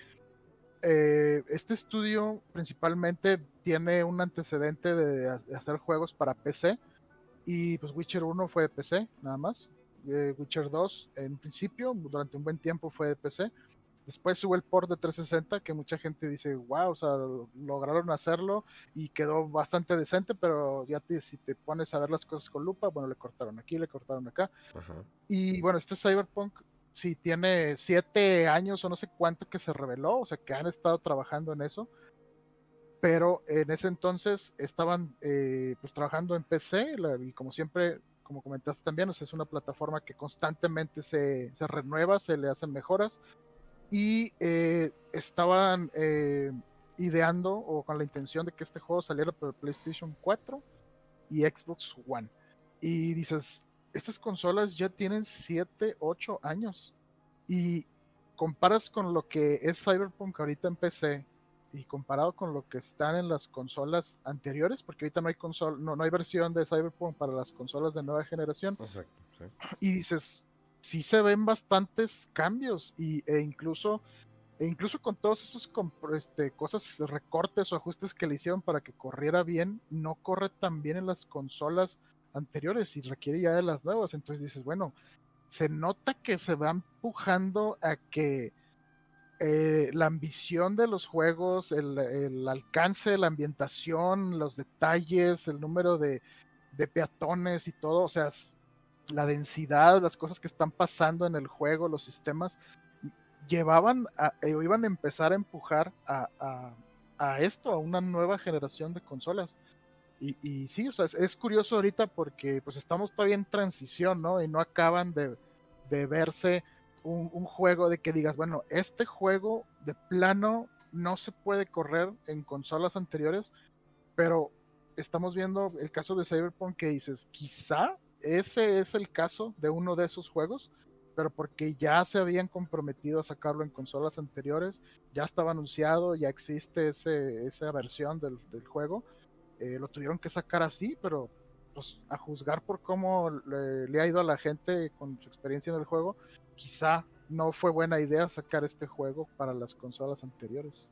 eh, este estudio principalmente tiene un antecedente de, hacer juegos para PC y pues Witcher 1 fue de PC nada más. Eh, Witcher 2 en principio durante un buen tiempo fue de PC. Después hubo el port de 360 que mucha gente dice, wow, o sea, lograron hacerlo y quedó bastante decente, pero ya si te pones a ver las cosas con lupa, bueno, le cortaron aquí, le cortaron acá. Y bueno, este Cyberpunk si tiene siete años o no sé cuánto que se reveló, o sea que han estado trabajando en eso, pero en ese entonces estaban eh, pues trabajando en PC y como siempre, como comentaste también, o sea, es una plataforma que constantemente se, se renueva, se le hacen mejoras y eh, estaban eh, ideando o con la intención de que este juego saliera por PlayStation 4 y Xbox One. Y dices, estas consolas ya tienen 7, 8 años. Y comparas con lo que es Cyberpunk ahorita en PC y comparado con lo que están en las consolas anteriores, porque ahorita no hay console, no, no hay versión de Cyberpunk para las consolas de nueva generación. Exacto, Y dices, sí se ven bastantes cambios y, e incluso e incluso con todos esos este, cosas, recortes o ajustes que le hicieron para que corriera bien, no corre tan bien en las consolas anteriores y requiere ya de las nuevas. Entonces dices, bueno, se nota que se va empujando a que eh, la ambición de los juegos, el, alcance, la ambientación, los detalles, el número de, peatones y todo, o sea, la densidad, las cosas que están pasando en el juego, los sistemas, llevaban a, eh, iban a empezar a empujar a, a esto, a una nueva generación de consolas. Y, sí, o sea, es, curioso ahorita porque pues estamos todavía en transición, ¿no? Y no acaban de, verse un, juego de que digas, bueno, este juego de plano no se puede correr en consolas anteriores, pero estamos viendo el caso de Cyberpunk que dices, quizá ese es el caso de uno de esos juegos, pero porque ya se habían comprometido a sacarlo en consolas anteriores, ya estaba anunciado, ya existe esa versión del juego eh, lo tuvieron que sacar así, pero pues a juzgar por cómo le, ha ido a la gente con su experiencia en el juego, quizá no fue buena idea sacar este juego para las consolas anteriores.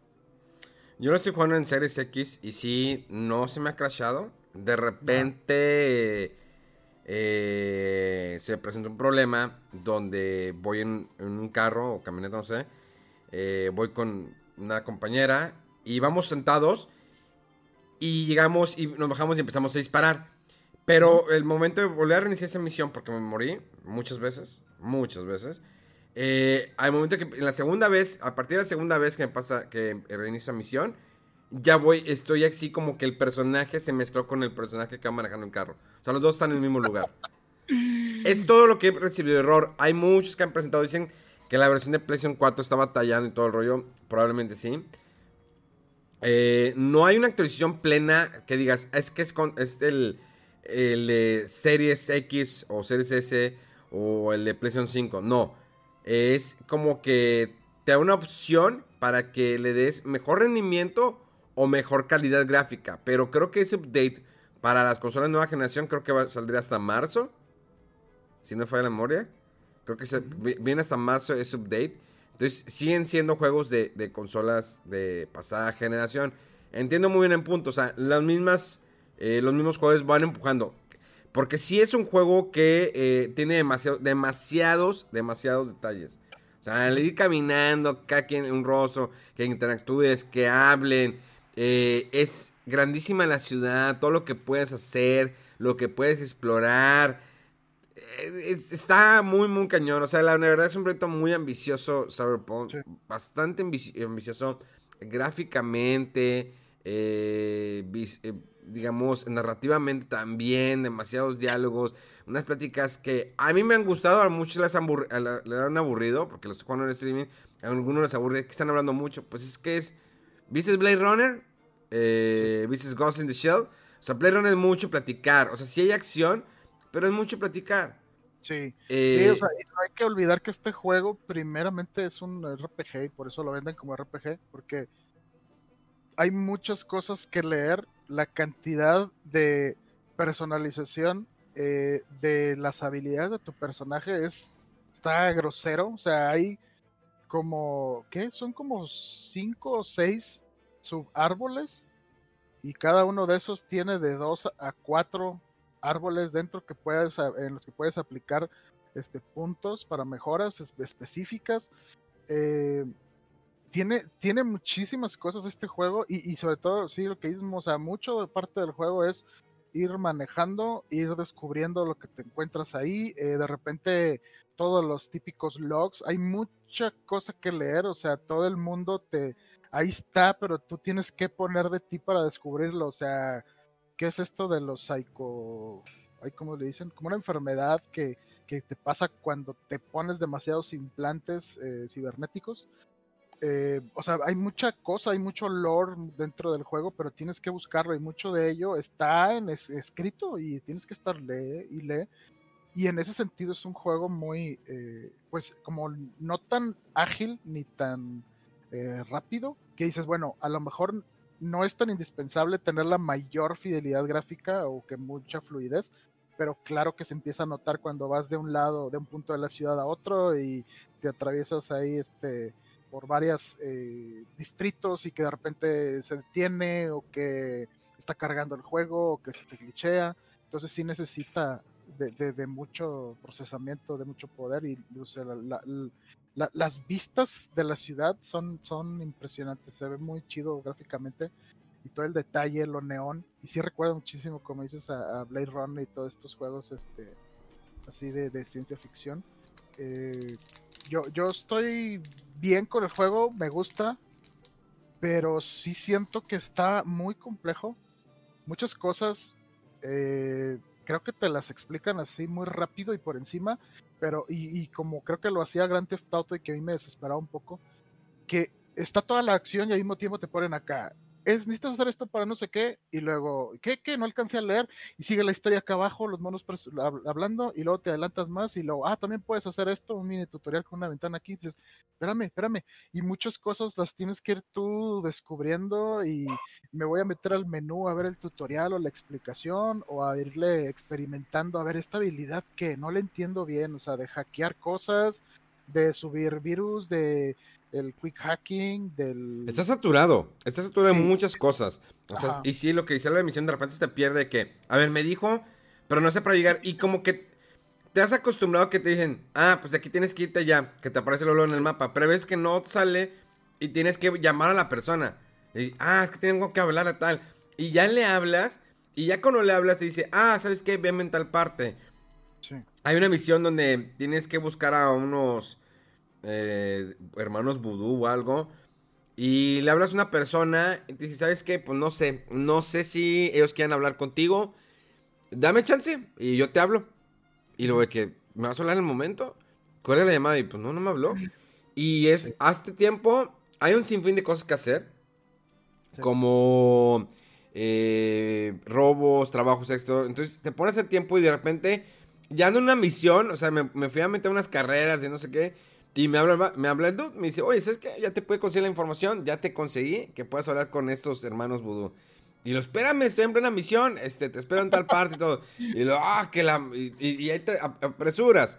Yo lo estoy jugando en Series X y sí, no se me ha crashado. De repente eh, se presentó un problema donde voy en, un carro o camioneta, no sé. Eh, voy con una compañera y vamos sentados y llegamos y nos bajamos y empezamos a disparar. Pero el momento de volver a reiniciar esa misión, porque me morí muchas veces, muchas veces, eh, al momento que en la segunda vez, a partir de la segunda vez que me pasa que reinicio esa misión, ya voy, estoy así como que el personaje se mezcló con el personaje que va manejando el carro. O sea, los dos están en el mismo lugar. es todo lo que he recibido de error. Hay muchos que han presentado, dicen que la versión de PlayStation 4 está batallando y todo el rollo. Probablemente sí. Eh, no hay una actualización plena que digas, es que es, con, es el, el Series X o Series S o el de PlayStation 5. No. Es como que te da una opción para que le des mejor rendimiento o mejor calidad gráfica. Pero creo que ese update para las consolas de nueva generación creo que va, saldría hasta marzo. Si no falla la memoria. Creo que viene hasta marzo ese update. Entonces, siguen siendo juegos de, consolas de pasada generación. entiendo muy bien en punto. O sea, las mismas, eh, los mismos jugadores van empujando. Porque sí es un juego que eh, tiene demasiado, demasiados, demasiados detalles. O sea, al ir caminando, cada quien un rostro, que interactúes, que hablen. eh, es grandísima la ciudad, todo lo que puedes hacer, lo que puedes explorar. Eh, es- está muy, muy cañón. O sea, la, verdad es un proyecto muy ambicioso, Cyberpunk. Sí. Bastante ambici- ambicioso gráficamente, eh, eh, digamos, narrativamente también, demasiados diálogos, unas pláticas que a mí me han gustado, a muchos les a la- le han aburrido, porque los juegan en streaming, a algunos les aburre, que están hablando mucho, pues es que es, ¿viste Blade Runner? Eh, ¿Viste Ghost in the Shell? O sea, Blade Runner es mucho platicar, o sea, sí hay acción, pero es mucho platicar. Sí. Eh, Sí, o sea, y no hay que olvidar que este juego primeramente es un RPG y por eso lo venden como RPG, porque hay muchas cosas que leer, la cantidad de personalización eh, de las habilidades de tu personaje es está grosero, o sea, hay como, ¿qué? Son como cinco o seis subárboles y cada uno de esos tiene de dos a cuatro árboles dentro que puedes en los que puedes aplicar este puntos para mejoras es- específicas. Eh, tiene tiene muchísimas cosas este juego y, y sobre todo sí lo que dices o sea mucho de parte del juego es ir manejando ir descubriendo lo que te encuentras ahí. Eh, de repente todos los típicos logs hay mucha cosa que leer o sea todo el mundo te ahí está pero tú tienes que poner de ti para descubrirlo o sea ¿qué es esto de los psico... Ay, ¿Cómo le dicen? Como una enfermedad que, que te pasa cuando te pones demasiados implantes eh, cibernéticos. Eh, o sea, hay mucha cosa, hay mucho lore dentro del juego, pero tienes que buscarlo y mucho de ello está en es- escrito y tienes que estar lee y lee. Y en ese sentido es un juego muy, eh, pues como no tan ágil ni tan rápido, que dices, bueno, a lo mejor no es tan indispensable tener la mayor fidelidad gráfica o que mucha fluidez, pero claro que se empieza a notar cuando vas de un lado, de un punto de la ciudad a otro y te atraviesas ahí este por varios distritos y que de repente se detiene o que está cargando el juego o que se te glitchea. Entonces sí necesita de, de- de mucho procesamiento, de mucho poder y o la- la- las vistas de la ciudad son, son impresionantes, se ve muy chido gráficamente y todo el detalle, lo neón. Y sí recuerda muchísimo, como dices, a, Blade Runner y todos estos juegos este, así de, de ciencia ficción. Eh, yo, yo estoy bien con el juego, me gusta, pero sí siento que está muy complejo. Muchas cosas eh, creo que te las explican así muy rápido y por encima, pero y, y como creo que lo hacía Grand Theft Auto y que a mí me desesperaba un poco, que está toda la acción y al mismo tiempo te ponen acá. Es, necesitas hacer esto para no sé qué, y luego, ¿qué? ¿Qué? No alcancé a leer, y sigue la historia acá abajo, los monos hablando, y luego te adelantas más, y luego, ah, también puedes hacer esto, un mini tutorial con una ventana aquí, dices, espérame, espérame, y muchas cosas las tienes que ir tú descubriendo, y me voy a meter al menú a ver el tutorial o la explicación, o a irle experimentando, a ver esta habilidad que no le entiendo bien, o sea, de hackear cosas, de subir virus, de el quick hacking, del... Está saturado, está saturado de Sí. muchas cosas. O sea, y sí, lo que dice la emisión de repente se te pierde que, a ver, me dijo, pero no sé para llegar. Y como que te has acostumbrado que te dicen, ah, pues de aquí tienes que irte ya, que te aparece luego en el mapa. Pero ves que no sale y tienes que llamar a la persona. Y, ah, es que tengo que hablar a tal. Y ya le hablas, y ya cuando le hablas te dice, ah, ¿sabes qué? Veme en tal parte. Sí. Hay una misión donde tienes que buscar a unos eh, hermanos vudú o algo. Y le hablas a una persona y te dice, ¿sabes qué? Pues no sé. No sé si ellos quieran hablar contigo. Dame chance y yo te hablo. Y luego de que, ¿me vas a hablar en el momento? ¿Cuál es la llamada? Y pues no, no me habló. Y es, hasta tiempo, hay un sinfín de cosas que hacer. Sí. Como eh, robos, trabajos extra. Entonces te pones el tiempo y de repente, ya en una misión, o sea, me, me fui a meter unas carreras de no sé qué. Y me habla, me habla el dude, me dice, oye, ¿sabes qué? Ya te puede conseguir la información, ya te conseguí que puedas hablar con estos hermanos vudú. Y lo, espérame, estoy en plena misión, este, te espero en tal parte y todo. Y lo, ah, que la... Y, y- ahí te ap- apresuras.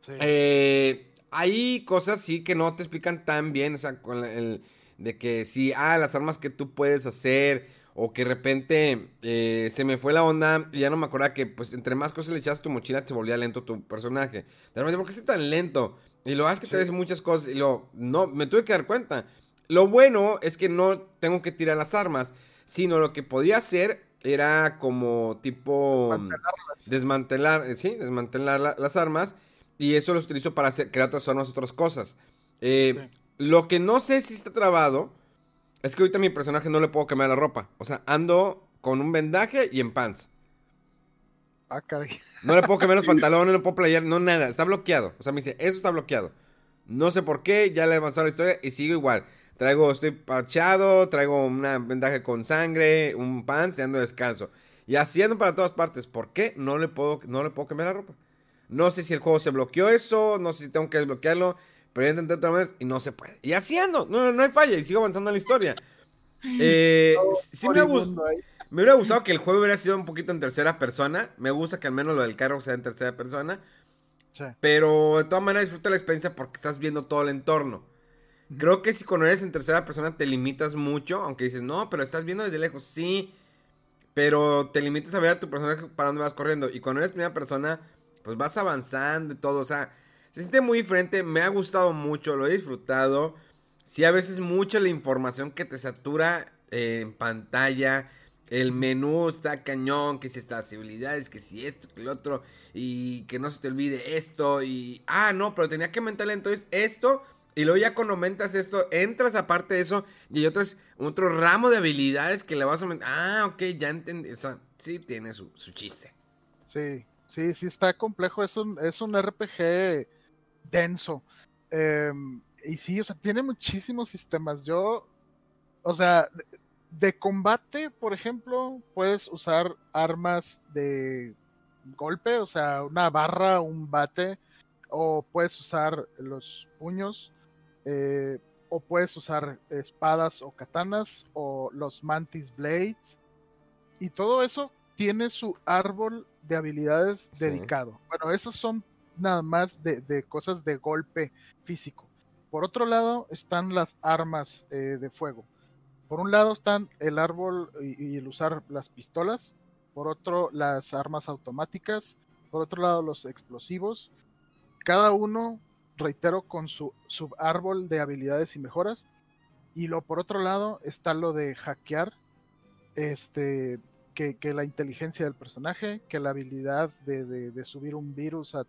Sí. Eh, hay cosas sí que no te explican tan bien, o sea, con el, de que si, ah, las armas que tú puedes hacer, o que de repente eh, se me fue la onda y ya no me acordaba que, pues, entre más cosas le echas tu mochila, se volvía lento tu personaje. De repente, ¿por qué es tan lento? Y lo haces que te ves muchas cosas y lo, no, me tuve que dar cuenta. Lo bueno es que no tengo que tirar las armas, sino lo que podía hacer era como tipo desmantelar, eh, sí, desmantelar las armas y eso lo utilizo para hacer, crear otras armas, otras cosas. Eh, lo que no sé si está trabado es que ahorita a mi personaje no le puedo cambiar la ropa. O sea, ando con un vendaje y en pants. Ah, caray. No le puedo cambiar los pantalones, no puedo playar, no nada. Está bloqueado. O sea, me dice, eso está bloqueado. No sé por qué, ya le he avanzado la historia y sigo igual. Traigo, estoy parchado, traigo una vendaje con sangre, un pants y ando descalzo. Y haciendo para todas partes. ¿Por qué? No le puedo, no le puedo cambiar la ropa. No sé si el juego se bloqueó eso, no sé si tengo que desbloquearlo, pero ya intenté otra vez y no se puede. Y haciendo, no, no hay falla y sigo avanzando en la historia. Eh, sí me, me, hubiera gustado que el juego hubiera sido un poquito en tercera persona. Me gusta que al menos lo del carro sea en tercera persona. Pero de todas maneras disfruta la experiencia porque estás viendo todo el entorno. Creo que si cuando eres en tercera persona te limitas mucho, aunque dices, no, pero estás viendo desde lejos, sí. Pero te limitas a ver a tu personaje para dónde vas corriendo. Y cuando eres primera persona, pues vas avanzando y todo. O sea, se siente muy diferente. Me ha gustado mucho, lo he disfrutado. Sí, a veces mucha la información que te satura eh, en pantalla. El menú está cañón, que si estas habilidades, que si esto, que el otro, y que no se te olvide esto, y... Ah, no, pero tenía que mental entonces esto, y luego ya cuando aumentas esto, entras aparte de eso, y hay otras, otro ramo de habilidades que le vas a aumentar. Ah, ok, ya entendí, o sea, sí tiene su, su chiste. Sí, Sí, sí está complejo, es un, es un RPG denso. Em, y sí, o sea, tiene muchísimos sistemas. Yo, o sea, de, combate, por ejemplo, puedes usar armas de golpe, o sea, una barra, un bate, o puedes usar los puños, eh, o puedes usar espadas o katanas, o los mantis blades. Y todo eso tiene su árbol de habilidades dedicado. Bueno, esos son nada más de, cosas de golpe físico. Por otro lado están las armas eh, de fuego. Por un lado están el árbol y, el usar las pistolas. Por otro, las armas automáticas. Por otro lado, los explosivos. Cada uno, reitero, con su, su árbol de habilidades y mejoras. Y lo por otro lado está lo de hackear. Este, que, la inteligencia del personaje, que la habilidad de, subir un virus a,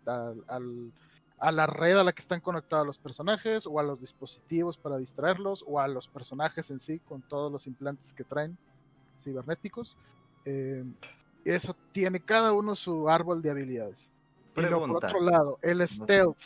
a, la red a la que están conectados los personajes, o a los dispositivos para distraerlos, o a los personajes en sí, con todos los implantes que traen cibernéticos. Eh, eso tiene cada uno su árbol de habilidades. Pero por otro lado, el stealth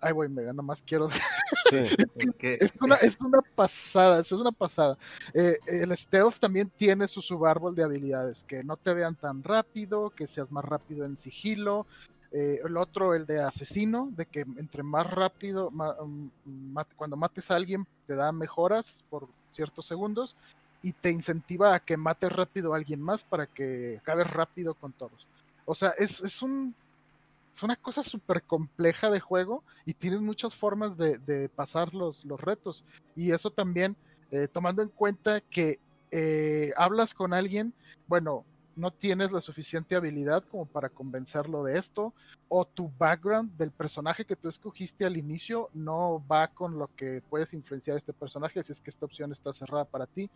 Ay, voy, Mega, nomás quiero. es, una, es una pasada, es una pasada. Eh, el stealth también tiene su subárbol de habilidades, que no te vean tan rápido, que seas más rápido en sigilo. Eh, el otro, el de asesino, de que entre más rápido, mm, cuando mates a alguien, te da mejoras por ciertos segundos y te incentiva a que mates rápido a alguien más para que acabes rápido con todos. O sea, es, es un es una cosa súper compleja de juego y tienes muchas formas de, pasar los, los, retos. Y eso también, eh, tomando en cuenta que eh, hablas con alguien, bueno, no tienes la suficiente habilidad como para convencerlo de esto, o tu background del personaje que tú escogiste al inicio no va con lo que puedes influenciar a este personaje, si es que esta opción está cerrada para ti.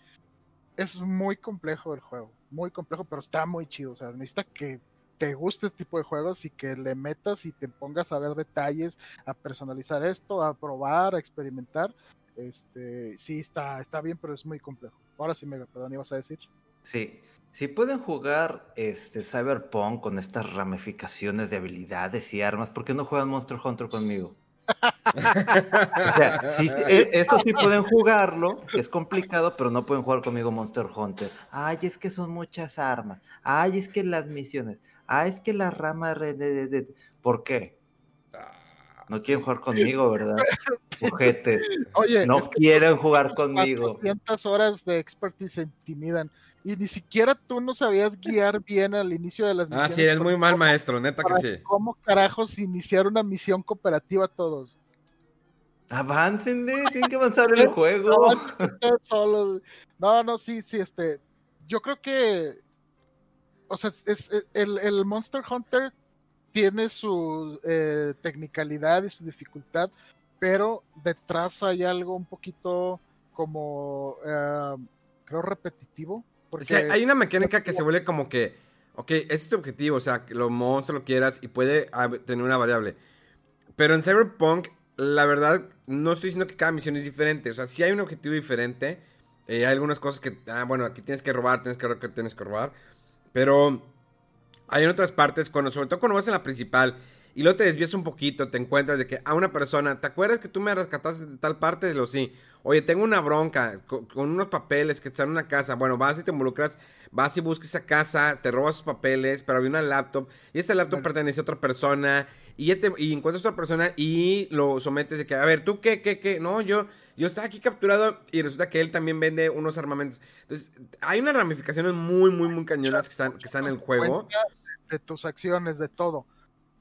Es muy complejo el juego, muy complejo, pero está muy chido. O sea, necesita que te guste este tipo de juegos y que le metas y te pongas a ver detalles, a personalizar esto, a probar, a experimentar. Este, sí está, está bien, pero es muy complejo. Ahora sí, Mega, perdón, ibas a decir. Sí, si pueden jugar este Cyberpunk con estas ramificaciones de habilidades y armas, ¿por qué no juegan Monster Hunter conmigo? o sea, e, esto sí pueden jugarlo, es complicado, pero no pueden jugar conmigo Monster Hunter. Ay, es que son muchas armas. Ay, es que las misiones ah, es que la rama de, ¿Por qué? No quieren jugar conmigo, ¿verdad? Ojetes. Oye, no quieren jugar conmigo. 400 horas de expertise se intimidan. Y ni siquiera tú no sabías guiar bien al inicio de las misiones. Ah, sí, es muy mal maestro, neta que sí. ¿Cómo carajos iniciar una misión cooperativa todos? Aváncenle, tienen que avanzar el juego. No, no, sí, sí, este. Yo creo que. O sea, es, el, el Monster Hunter tiene su eh, tecnicalidad y su dificultad, pero detrás hay algo un poquito como, eh, creo, repetitivo. Porque... hay una mecánica que se vuelve como que, ok, ese es tu objetivo, o sea, que lo monstruo lo quieras y puede tener una variable. Pero en Cyberpunk, la verdad, no estoy diciendo que cada misión es diferente, o sea, si hay un objetivo diferente. Eh, hay algunas cosas que, ah, bueno, aquí tienes que robar, tienes que robar, tienes que robar. Pero hay en otras partes, cuando, sobre todo cuando vas en la principal y luego te desvías un poquito, te encuentras de que a una persona, ¿te acuerdas que tú me rescataste de tal parte? Lo sí. Oye, tengo una bronca con, unos papeles que están en una casa. Bueno, vas y te involucras, vas y buscas esa casa, te robas sus papeles, pero había una laptop y esa laptop pertenece a otra persona y, ya te, y encuentras a otra persona y lo sometes de que, a ver, ¿tú qué, qué, qué? No, yo, yo estaba aquí capturado y resulta que él también vende unos armamentos. Entonces, hay unas ramificaciones muy, muy, muy cañonas que están, que están en el juego de tus acciones, de todo.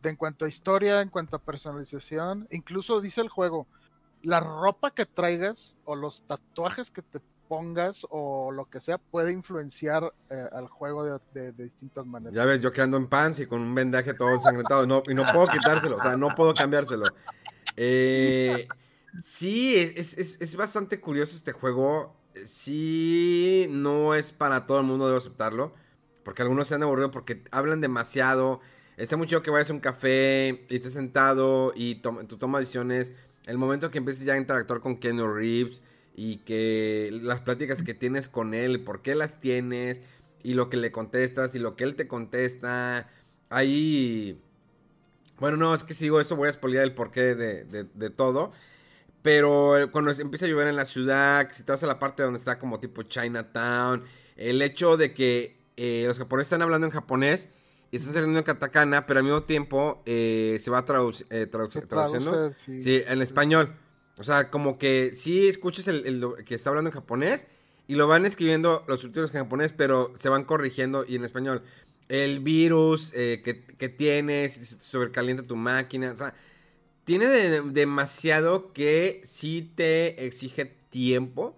De en cuanto a historia, en cuanto a personalización, incluso dice el juego, la ropa que traigas o los tatuajes que te pongas o lo que sea puede influenciar eh, al juego de, distintas maneras. Ya ves, yo que ando en pants y con un vendaje todo ensangrentado no, y no puedo quitárselo, o sea, no puedo cambiárselo. Eh, sí, es, es, es, bastante curioso este juego. Sí, no es para todo el mundo, debo aceptarlo. Porque algunos se han aburrido porque hablan demasiado. Está muy chido que vayas a un café y estés sentado y tú tomas decisiones. El momento que empieces ya a interactuar con Keanu Reeves y que las pláticas que tienes con él, por qué las tienes y lo que le contestas y lo que él te contesta. Ahí... Bueno, no, es que si eso voy a spoilear el porqué de, de todo. Pero cuando empieza a llover en la ciudad, si te vas a la parte donde está como tipo Chinatown, el hecho de que eh, los japoneses están hablando en japonés y están saliendo en katakana, pero al mismo tiempo eh, se va eh, traduciendo sí. en español. O sea, como que sí escuchas el, que está hablando en japonés y lo van escribiendo los subtítulos en japonés, pero se van corrigiendo y en español. El virus que, que, tienes, sobrecalienta tu máquina, o sea, tiene demasiado que sí te exige tiempo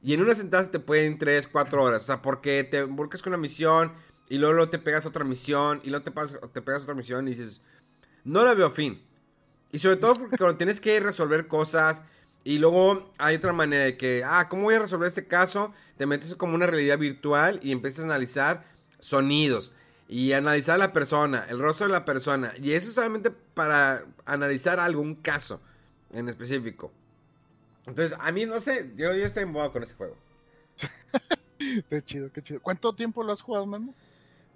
y en una sentada te pueden 3, 4 horas. O sea, porque te buscas con una misión y luego, te pegas a otra misión y luego te, te pegas a otra misión y dices, no la veo fin. Y sobre todo porque cuando tienes que resolver cosas y luego hay otra manera de que, ah, ¿cómo voy a resolver este caso? Te metes como una realidad virtual y empiezas a analizar sonidos y analizar a la persona, el rostro de la persona. Y eso es solamente para analizar algún caso en específico. Entonces, a mí no sé, yo, yo estoy moda con ese juego. qué chido, qué chido. ¿Cuánto tiempo lo has jugado, Memo?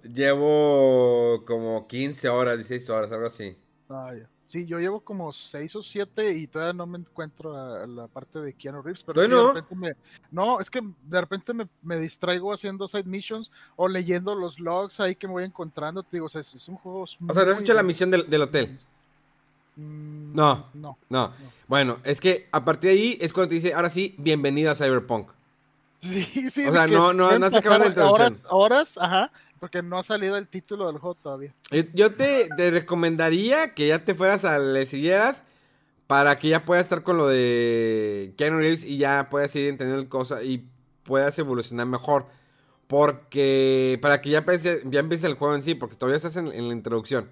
Llevo como 15 horas, 16 horas, algo así. Ah, ya. Sí, yo llevo como 6 o 7 y todavía no me encuentro a la parte de Keanu Reeves, pero sí, no? de repente me... No, es que de repente me, me, distraigo haciendo side missions o leyendo los logs ahí que me voy encontrando. Te digo, o sea, es, un juego... O sea, ¿no has hecho la misión del, del hotel? Mm, no, no, no, Bueno, es que a partir de ahí es cuando te dice, ahora sí, bienvenido a Cyberpunk. Sí, sí. O sea, no, no, no se acaba la introducción. Horas, ajá, porque no ha salido el título del juego todavía. Yo te, te recomendaría que ya te fueras a Le siguieras para que ya puedas estar con lo de Keanu Reeves y ya puedas ir entendiendo el cosa y puedas evolucionar mejor. Porque para que ya empiece, ya empiece el juego en sí, porque todavía estás en la introducción.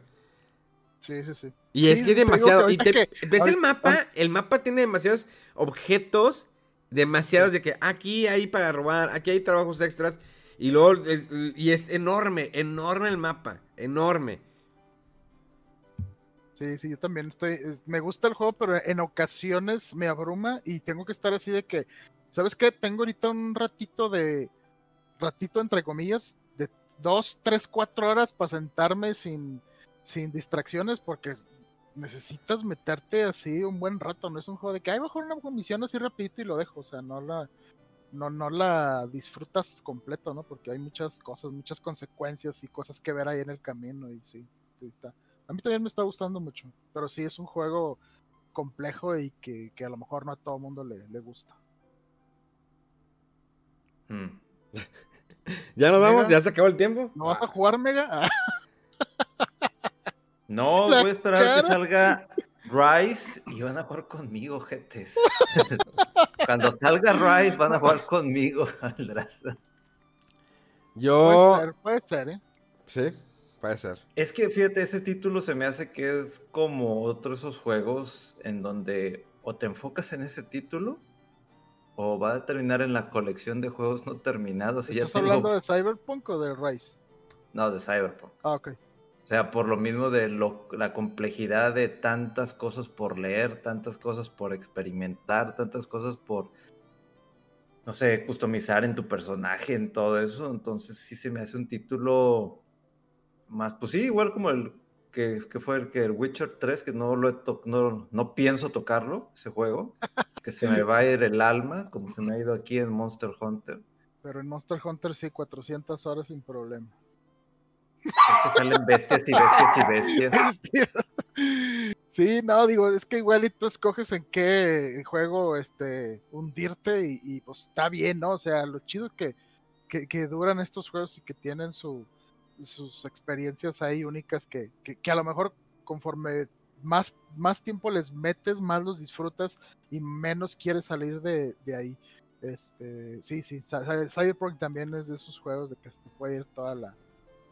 Sí, sí, sí. Y es que es demasiado. y te, ves el mapa, el mapa tiene demasiados objetos, demasiados de que aquí hay para robar, aquí hay trabajos extras. Y luego, es, y es enorme, enorme el mapa, enorme. Sí, sí, yo también estoy, me gusta el juego, pero en ocasiones me abruma y tengo que estar así de que, ¿sabes qué? Tengo ahorita un ratito de, ratito entre comillas, de dos, tres, cuatro horas para sentarme sin, sin distracciones porque necesitas meterte así un buen rato, no es un juego de que hay mejor una misión así rapidito y lo dejo, o sea, no la no no la disfrutas completo, ¿no? Porque hay muchas cosas, muchas consecuencias y cosas que ver ahí en el camino y sí, sí está. A mí también me está gustando mucho, pero sí es un juego complejo y que, a lo mejor no a todo mundo le, le gusta. Hmm. ¿Ya nos vamos? ¿Ya se acabó el tiempo? ¿No vas a jugar, Mega? No, voy a esperar que salga Rise y van a jugar conmigo, jetes. Cuando salga Rise van a jugar conmigo al Draza. Yo. Puede ser, puede ser, ¿eh? Sí, puede ser. Es que fíjate, ese título se me hace que es como otro de esos juegos en donde o te enfocas en ese título o va a terminar en la colección de juegos no terminados. Y ya ¿Estás tengo... hablando de Cyberpunk o de Rise? No, de Cyberpunk. Ah, ok. O sea, por lo mismo de lo- la complejidad de tantas cosas por leer, tantas cosas por experimentar, tantas cosas por, no sé, customizar en tu personaje, en todo eso. Entonces sí se me hace un título más, pues sí, igual como el que, que fue el que el Witcher 3, que no lo he to- no, no pienso tocarlo, ese juego, que se me va a ir el alma, como se me ha ido aquí en Monster Hunter. Pero en Monster Hunter sí, 400 horas sin problema. Es que salen bestias y bestias y bestias. Sí, no, digo, es que igual y tú escoges en qué juego este hundirte y, pues está bien, ¿no? O sea, lo chido que, que, duran estos juegos y que tienen su, sus experiencias ahí únicas que, que, que a lo mejor conforme más, más tiempo les metes, más los disfrutas y menos quieres salir de, de ahí. Este, sí, sí, Cy- Cy- Cyberpunk también es de esos juegos de que se puede ir toda la,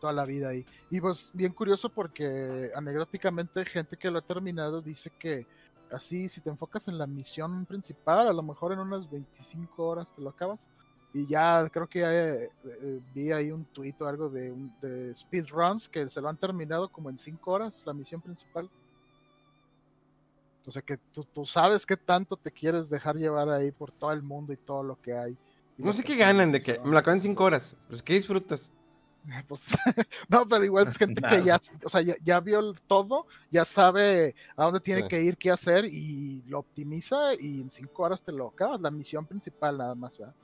toda la vida ahí. Y pues bien curioso porque anecdóticamente gente que lo ha terminado dice que así si te enfocas en la misión principal, a lo mejor en unas 25 horas te lo acabas. Y ya creo que ya, eh, eh, vi ahí un tuit o algo de, un- de speedruns que se lo han terminado como en 5 horas, la misión principal. O sea que tú, tú sabes qué tanto te quieres dejar llevar ahí por todo el mundo y todo lo que hay. No sé qué ganan de que me la acaban en 5 horas. Pues, ¿qué disfrutas? Pues, no, pero igual es gente que ya, o sea, ya, ya vio el todo, ya sabe a dónde tiene Sí. que ir, qué hacer y lo optimiza y en cinco horas te lo acabas, la misión principal nada más, ¿verdad?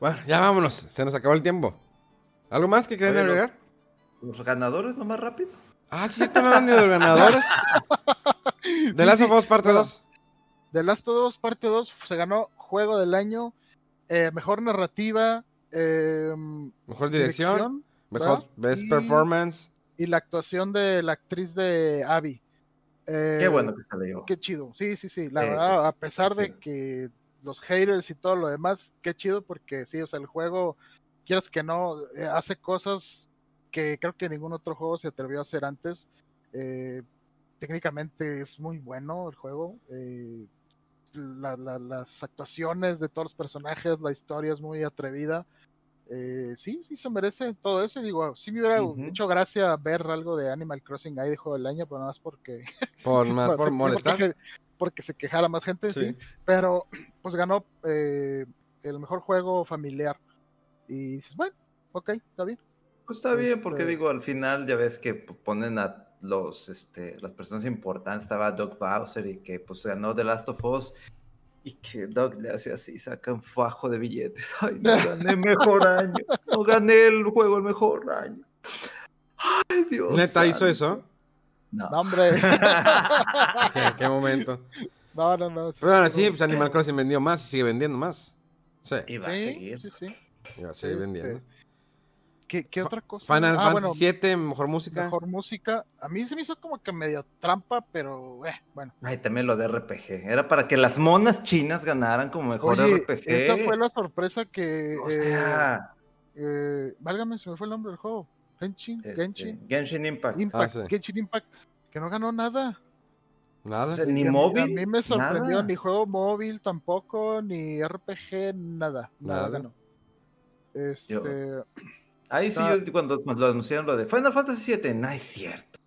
Bueno, ya vámonos. Se nos acabó el tiempo. ¿Algo más que quieran agregar? Los ganadores, no más rápido. Ah, sí, te lo han de los ganadores. De Last of Us parte bueno. 2. The Last of Us parte 2 se ganó Juego del Año, eh, Mejor Narrativa, eh, Mejor dirección. dirección, Mejor ¿verdad? Best Y- Performance. y la actuación de la actriz de Abby. Eh, Qué bueno que salió. Qué chido, sí, sí, sí. La Sí, sí, verdad, a pesar de que los haters y todo lo demás, qué chido porque sí, o sea, el juego, quieras que no, eh, hace cosas que creo que ningún otro juego se atrevió a hacer antes. Eh, técnicamente es muy bueno el juego. eh, la- la- las actuaciones de todos los personajes, la historia es muy atrevida. Eh, sí, sí se merece todo eso. Digo, sí me hubiera Ujú. hecho gracia ver algo de Animal Crossing ahí de juego del año, pero nada más porque Por, más, por molestar. Porque, porque se quejara más gente, sí. Sí. Pero pues ganó eh, el mejor juego familiar. Y dices, bueno, ok, está bien. Pues está bien, porque Este- digo, al final ya ves que ponen a los, este, las personas importantes, estaba Doug Bowser y que pues ganó The Last of Us y que Doug le hace así, saca un fajo de billetes. Ay, no gané mejor año, no gané el juego el mejor año. Ay, Dios. ¿Neta hizo eso? No. No, hombre. ¿Qué, qué momento? no, no, no. Pero ahora sí, pues Animal Crossing vendió más y sigue vendiendo más. Sí, Y va a seguir. sí, sí. y va a seguir Este, vendiendo. ¿Qué, otra cosa? Final Ah, Fantasy bueno, VII, mejor música. mejor música. A mí se me hizo como que medio trampa, pero eh, bueno. Ay, también lo de RPG. Era para que las monas chinas ganaran como mejor Oye, RPG. esa fue la sorpresa que. O eh, sea, eh, válgame, se me fue el nombre del juego. Genshin, este, Genshin. Genshin Impact. Impact, Ah, sí. Genshin Impact, que no ganó nada. Nada. O sea, Sí, ni móvil. A mí me sorprendió, nada. ni juego móvil tampoco, ni RPG, nada. Nada, Nada. ganó. Este, Ahí sí, Ah. yo cuando lo anunciaron lo de Final Fantasy VII, no es cierto.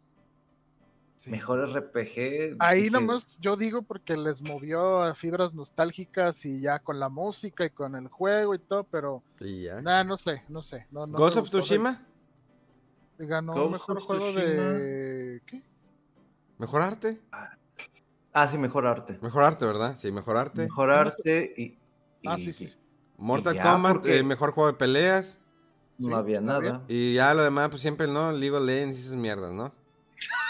Sí. Mejor RPG. ahí dije, nomás yo digo porque les movió a fibras nostálgicas y ya con la música y con el juego y todo, pero Y ya. nada, no sé, no sé. No, no Ghost of. Tsushima, Ganó Ghost mejor juego de. ¿Qué? mejor arte. Ah, sí, mejor arte. Mejor arte, ¿verdad? Sí, mejor arte. Mejor arte y. Ah, sí, sí. Mortal Y ya, Kombat, porque- eh, mejor juego de peleas. No Sí, había nada. Y ya lo demás, pues siempre, ¿no? League of Legends y esas mierdas, ¿no?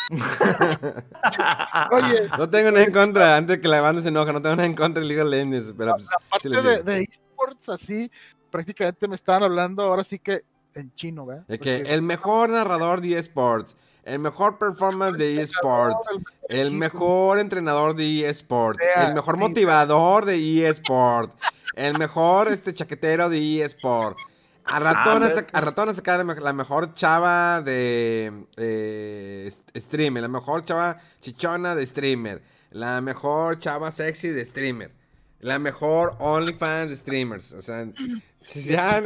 Oye, No tengo nada en contra, antes que la banda se enoja, no tengo nada en contra de League of Legends, pero pues, aparte de, esports, así, prácticamente me estaban hablando ahora sí que en chino, ¿verdad? De que Porque- el mejor narrador de esports, el mejor performance de eSport, el mejor entrenador de eSport, el mejor motivador de eSport, el mejor este chaquetero de eSport. A ratón, a, ratón a sacar la mejor chava de eh, streamer, la mejor chava chichona de streamer, la mejor chava sexy de streamer, la mejor OnlyFans de streamers. O sea, ya,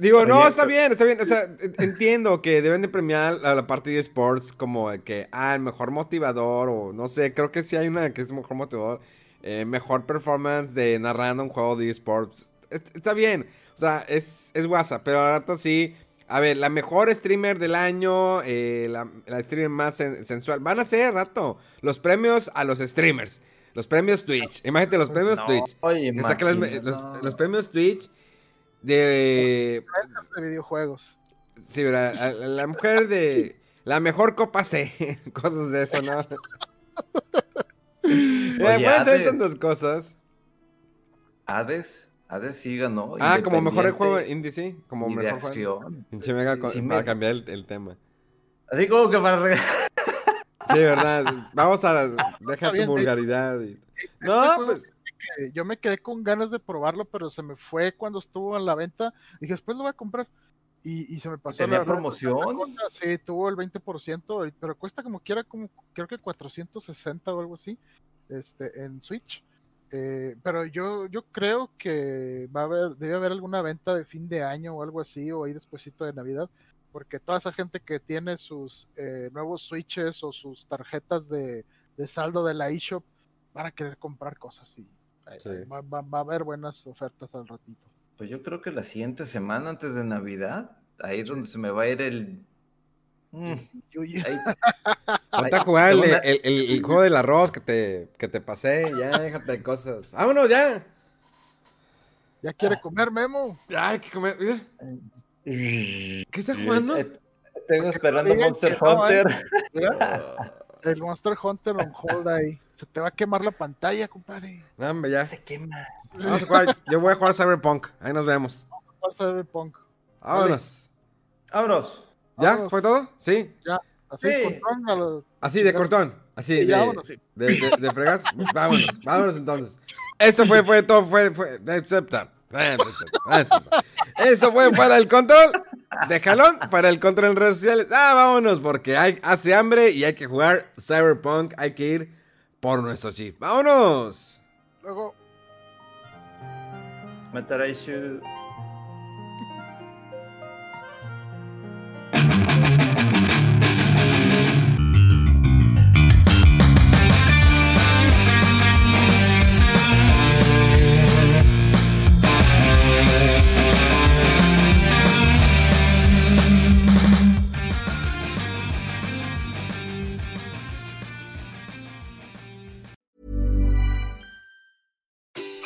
digo, no, está bien, está bien. O sea, entiendo que deben de premiar a la parte de sports como que, ah, el mejor motivador o no sé, creo que sí hay una que es mejor motivador. Eh, mejor performance de narrando un juego de esports. Está bien. O sea, es, es WhatsApp, pero ahora rato sí. A ver, la mejor streamer del año, eh, la, streamer más sensual. Van a ser, rato, los premios a los streamers. Los premios Twitch. Imagínate los premios Twitch. Oye, los, los, premios Twitch de... de videojuegos. Sí, ¿verdad? La, mujer de... La mejor copa C. Cosas de eso, ¿no? Eh, pueden ser tantas cosas. Hades Hades sí ganó. Ah, como mejor el juego indie, sí. Como mejor juego. para cambiar el, tema. Así como que para. sí, verdad. Vamos a dejar tu vulgaridad. No, pues. Yo me quedé con ganas de probarlo, pero se me fue cuando estuvo en la venta. Dije, después lo voy a comprar. Y, se me pasó ¿Tenía la promoción? sí, tuvo el 20%, pero cuesta como quiera, como creo que 460 o algo así, este, en Switch. Eh, pero yo, yo creo que va a haber, debe haber alguna venta de fin de año o algo así, o ahí despuesito de Navidad, porque toda esa gente que tiene sus eh, nuevos switches o sus tarjetas de, saldo de la eShop van a querer comprar cosas y va, a haber buenas ofertas al ratito. Pues yo creo que la siguiente semana antes de Navidad, ahí es donde se me va a ir el Mm. Ponte a jugar el, el, juego del arroz que te, que te pasé. Ya, déjate de cosas. Vámonos, ya. Ya quiere comer, Memo. Ya hay que comer. ¿Qué está jugando? Estoy esperando Monster Hunter. el Monster Hunter on hold ahí. Se te va a quemar la pantalla, compadre. No, ya. Se quema. Vamos a jugar. Yo voy a jugar Cyberpunk. Ahí nos vemos. Vamos a jugar Cyberpunk. Vámonos. Vámonos. ¿Ya? ¿Fue todo? Sí. Ya. Así, sí. cortón, Así, de cortón. Así, de, de, de, de, fregas. vámonos, vámonos entonces. Esto fue, fue todo, fue, fue, acepta. Esto fue para el control de jalón, para el control en redes sociales. Ah, vámonos, porque hay, hace hambre y hay que jugar Cyberpunk. Hay que ir por nuestro chip. ¡Vámonos! Luego. Mataraishu.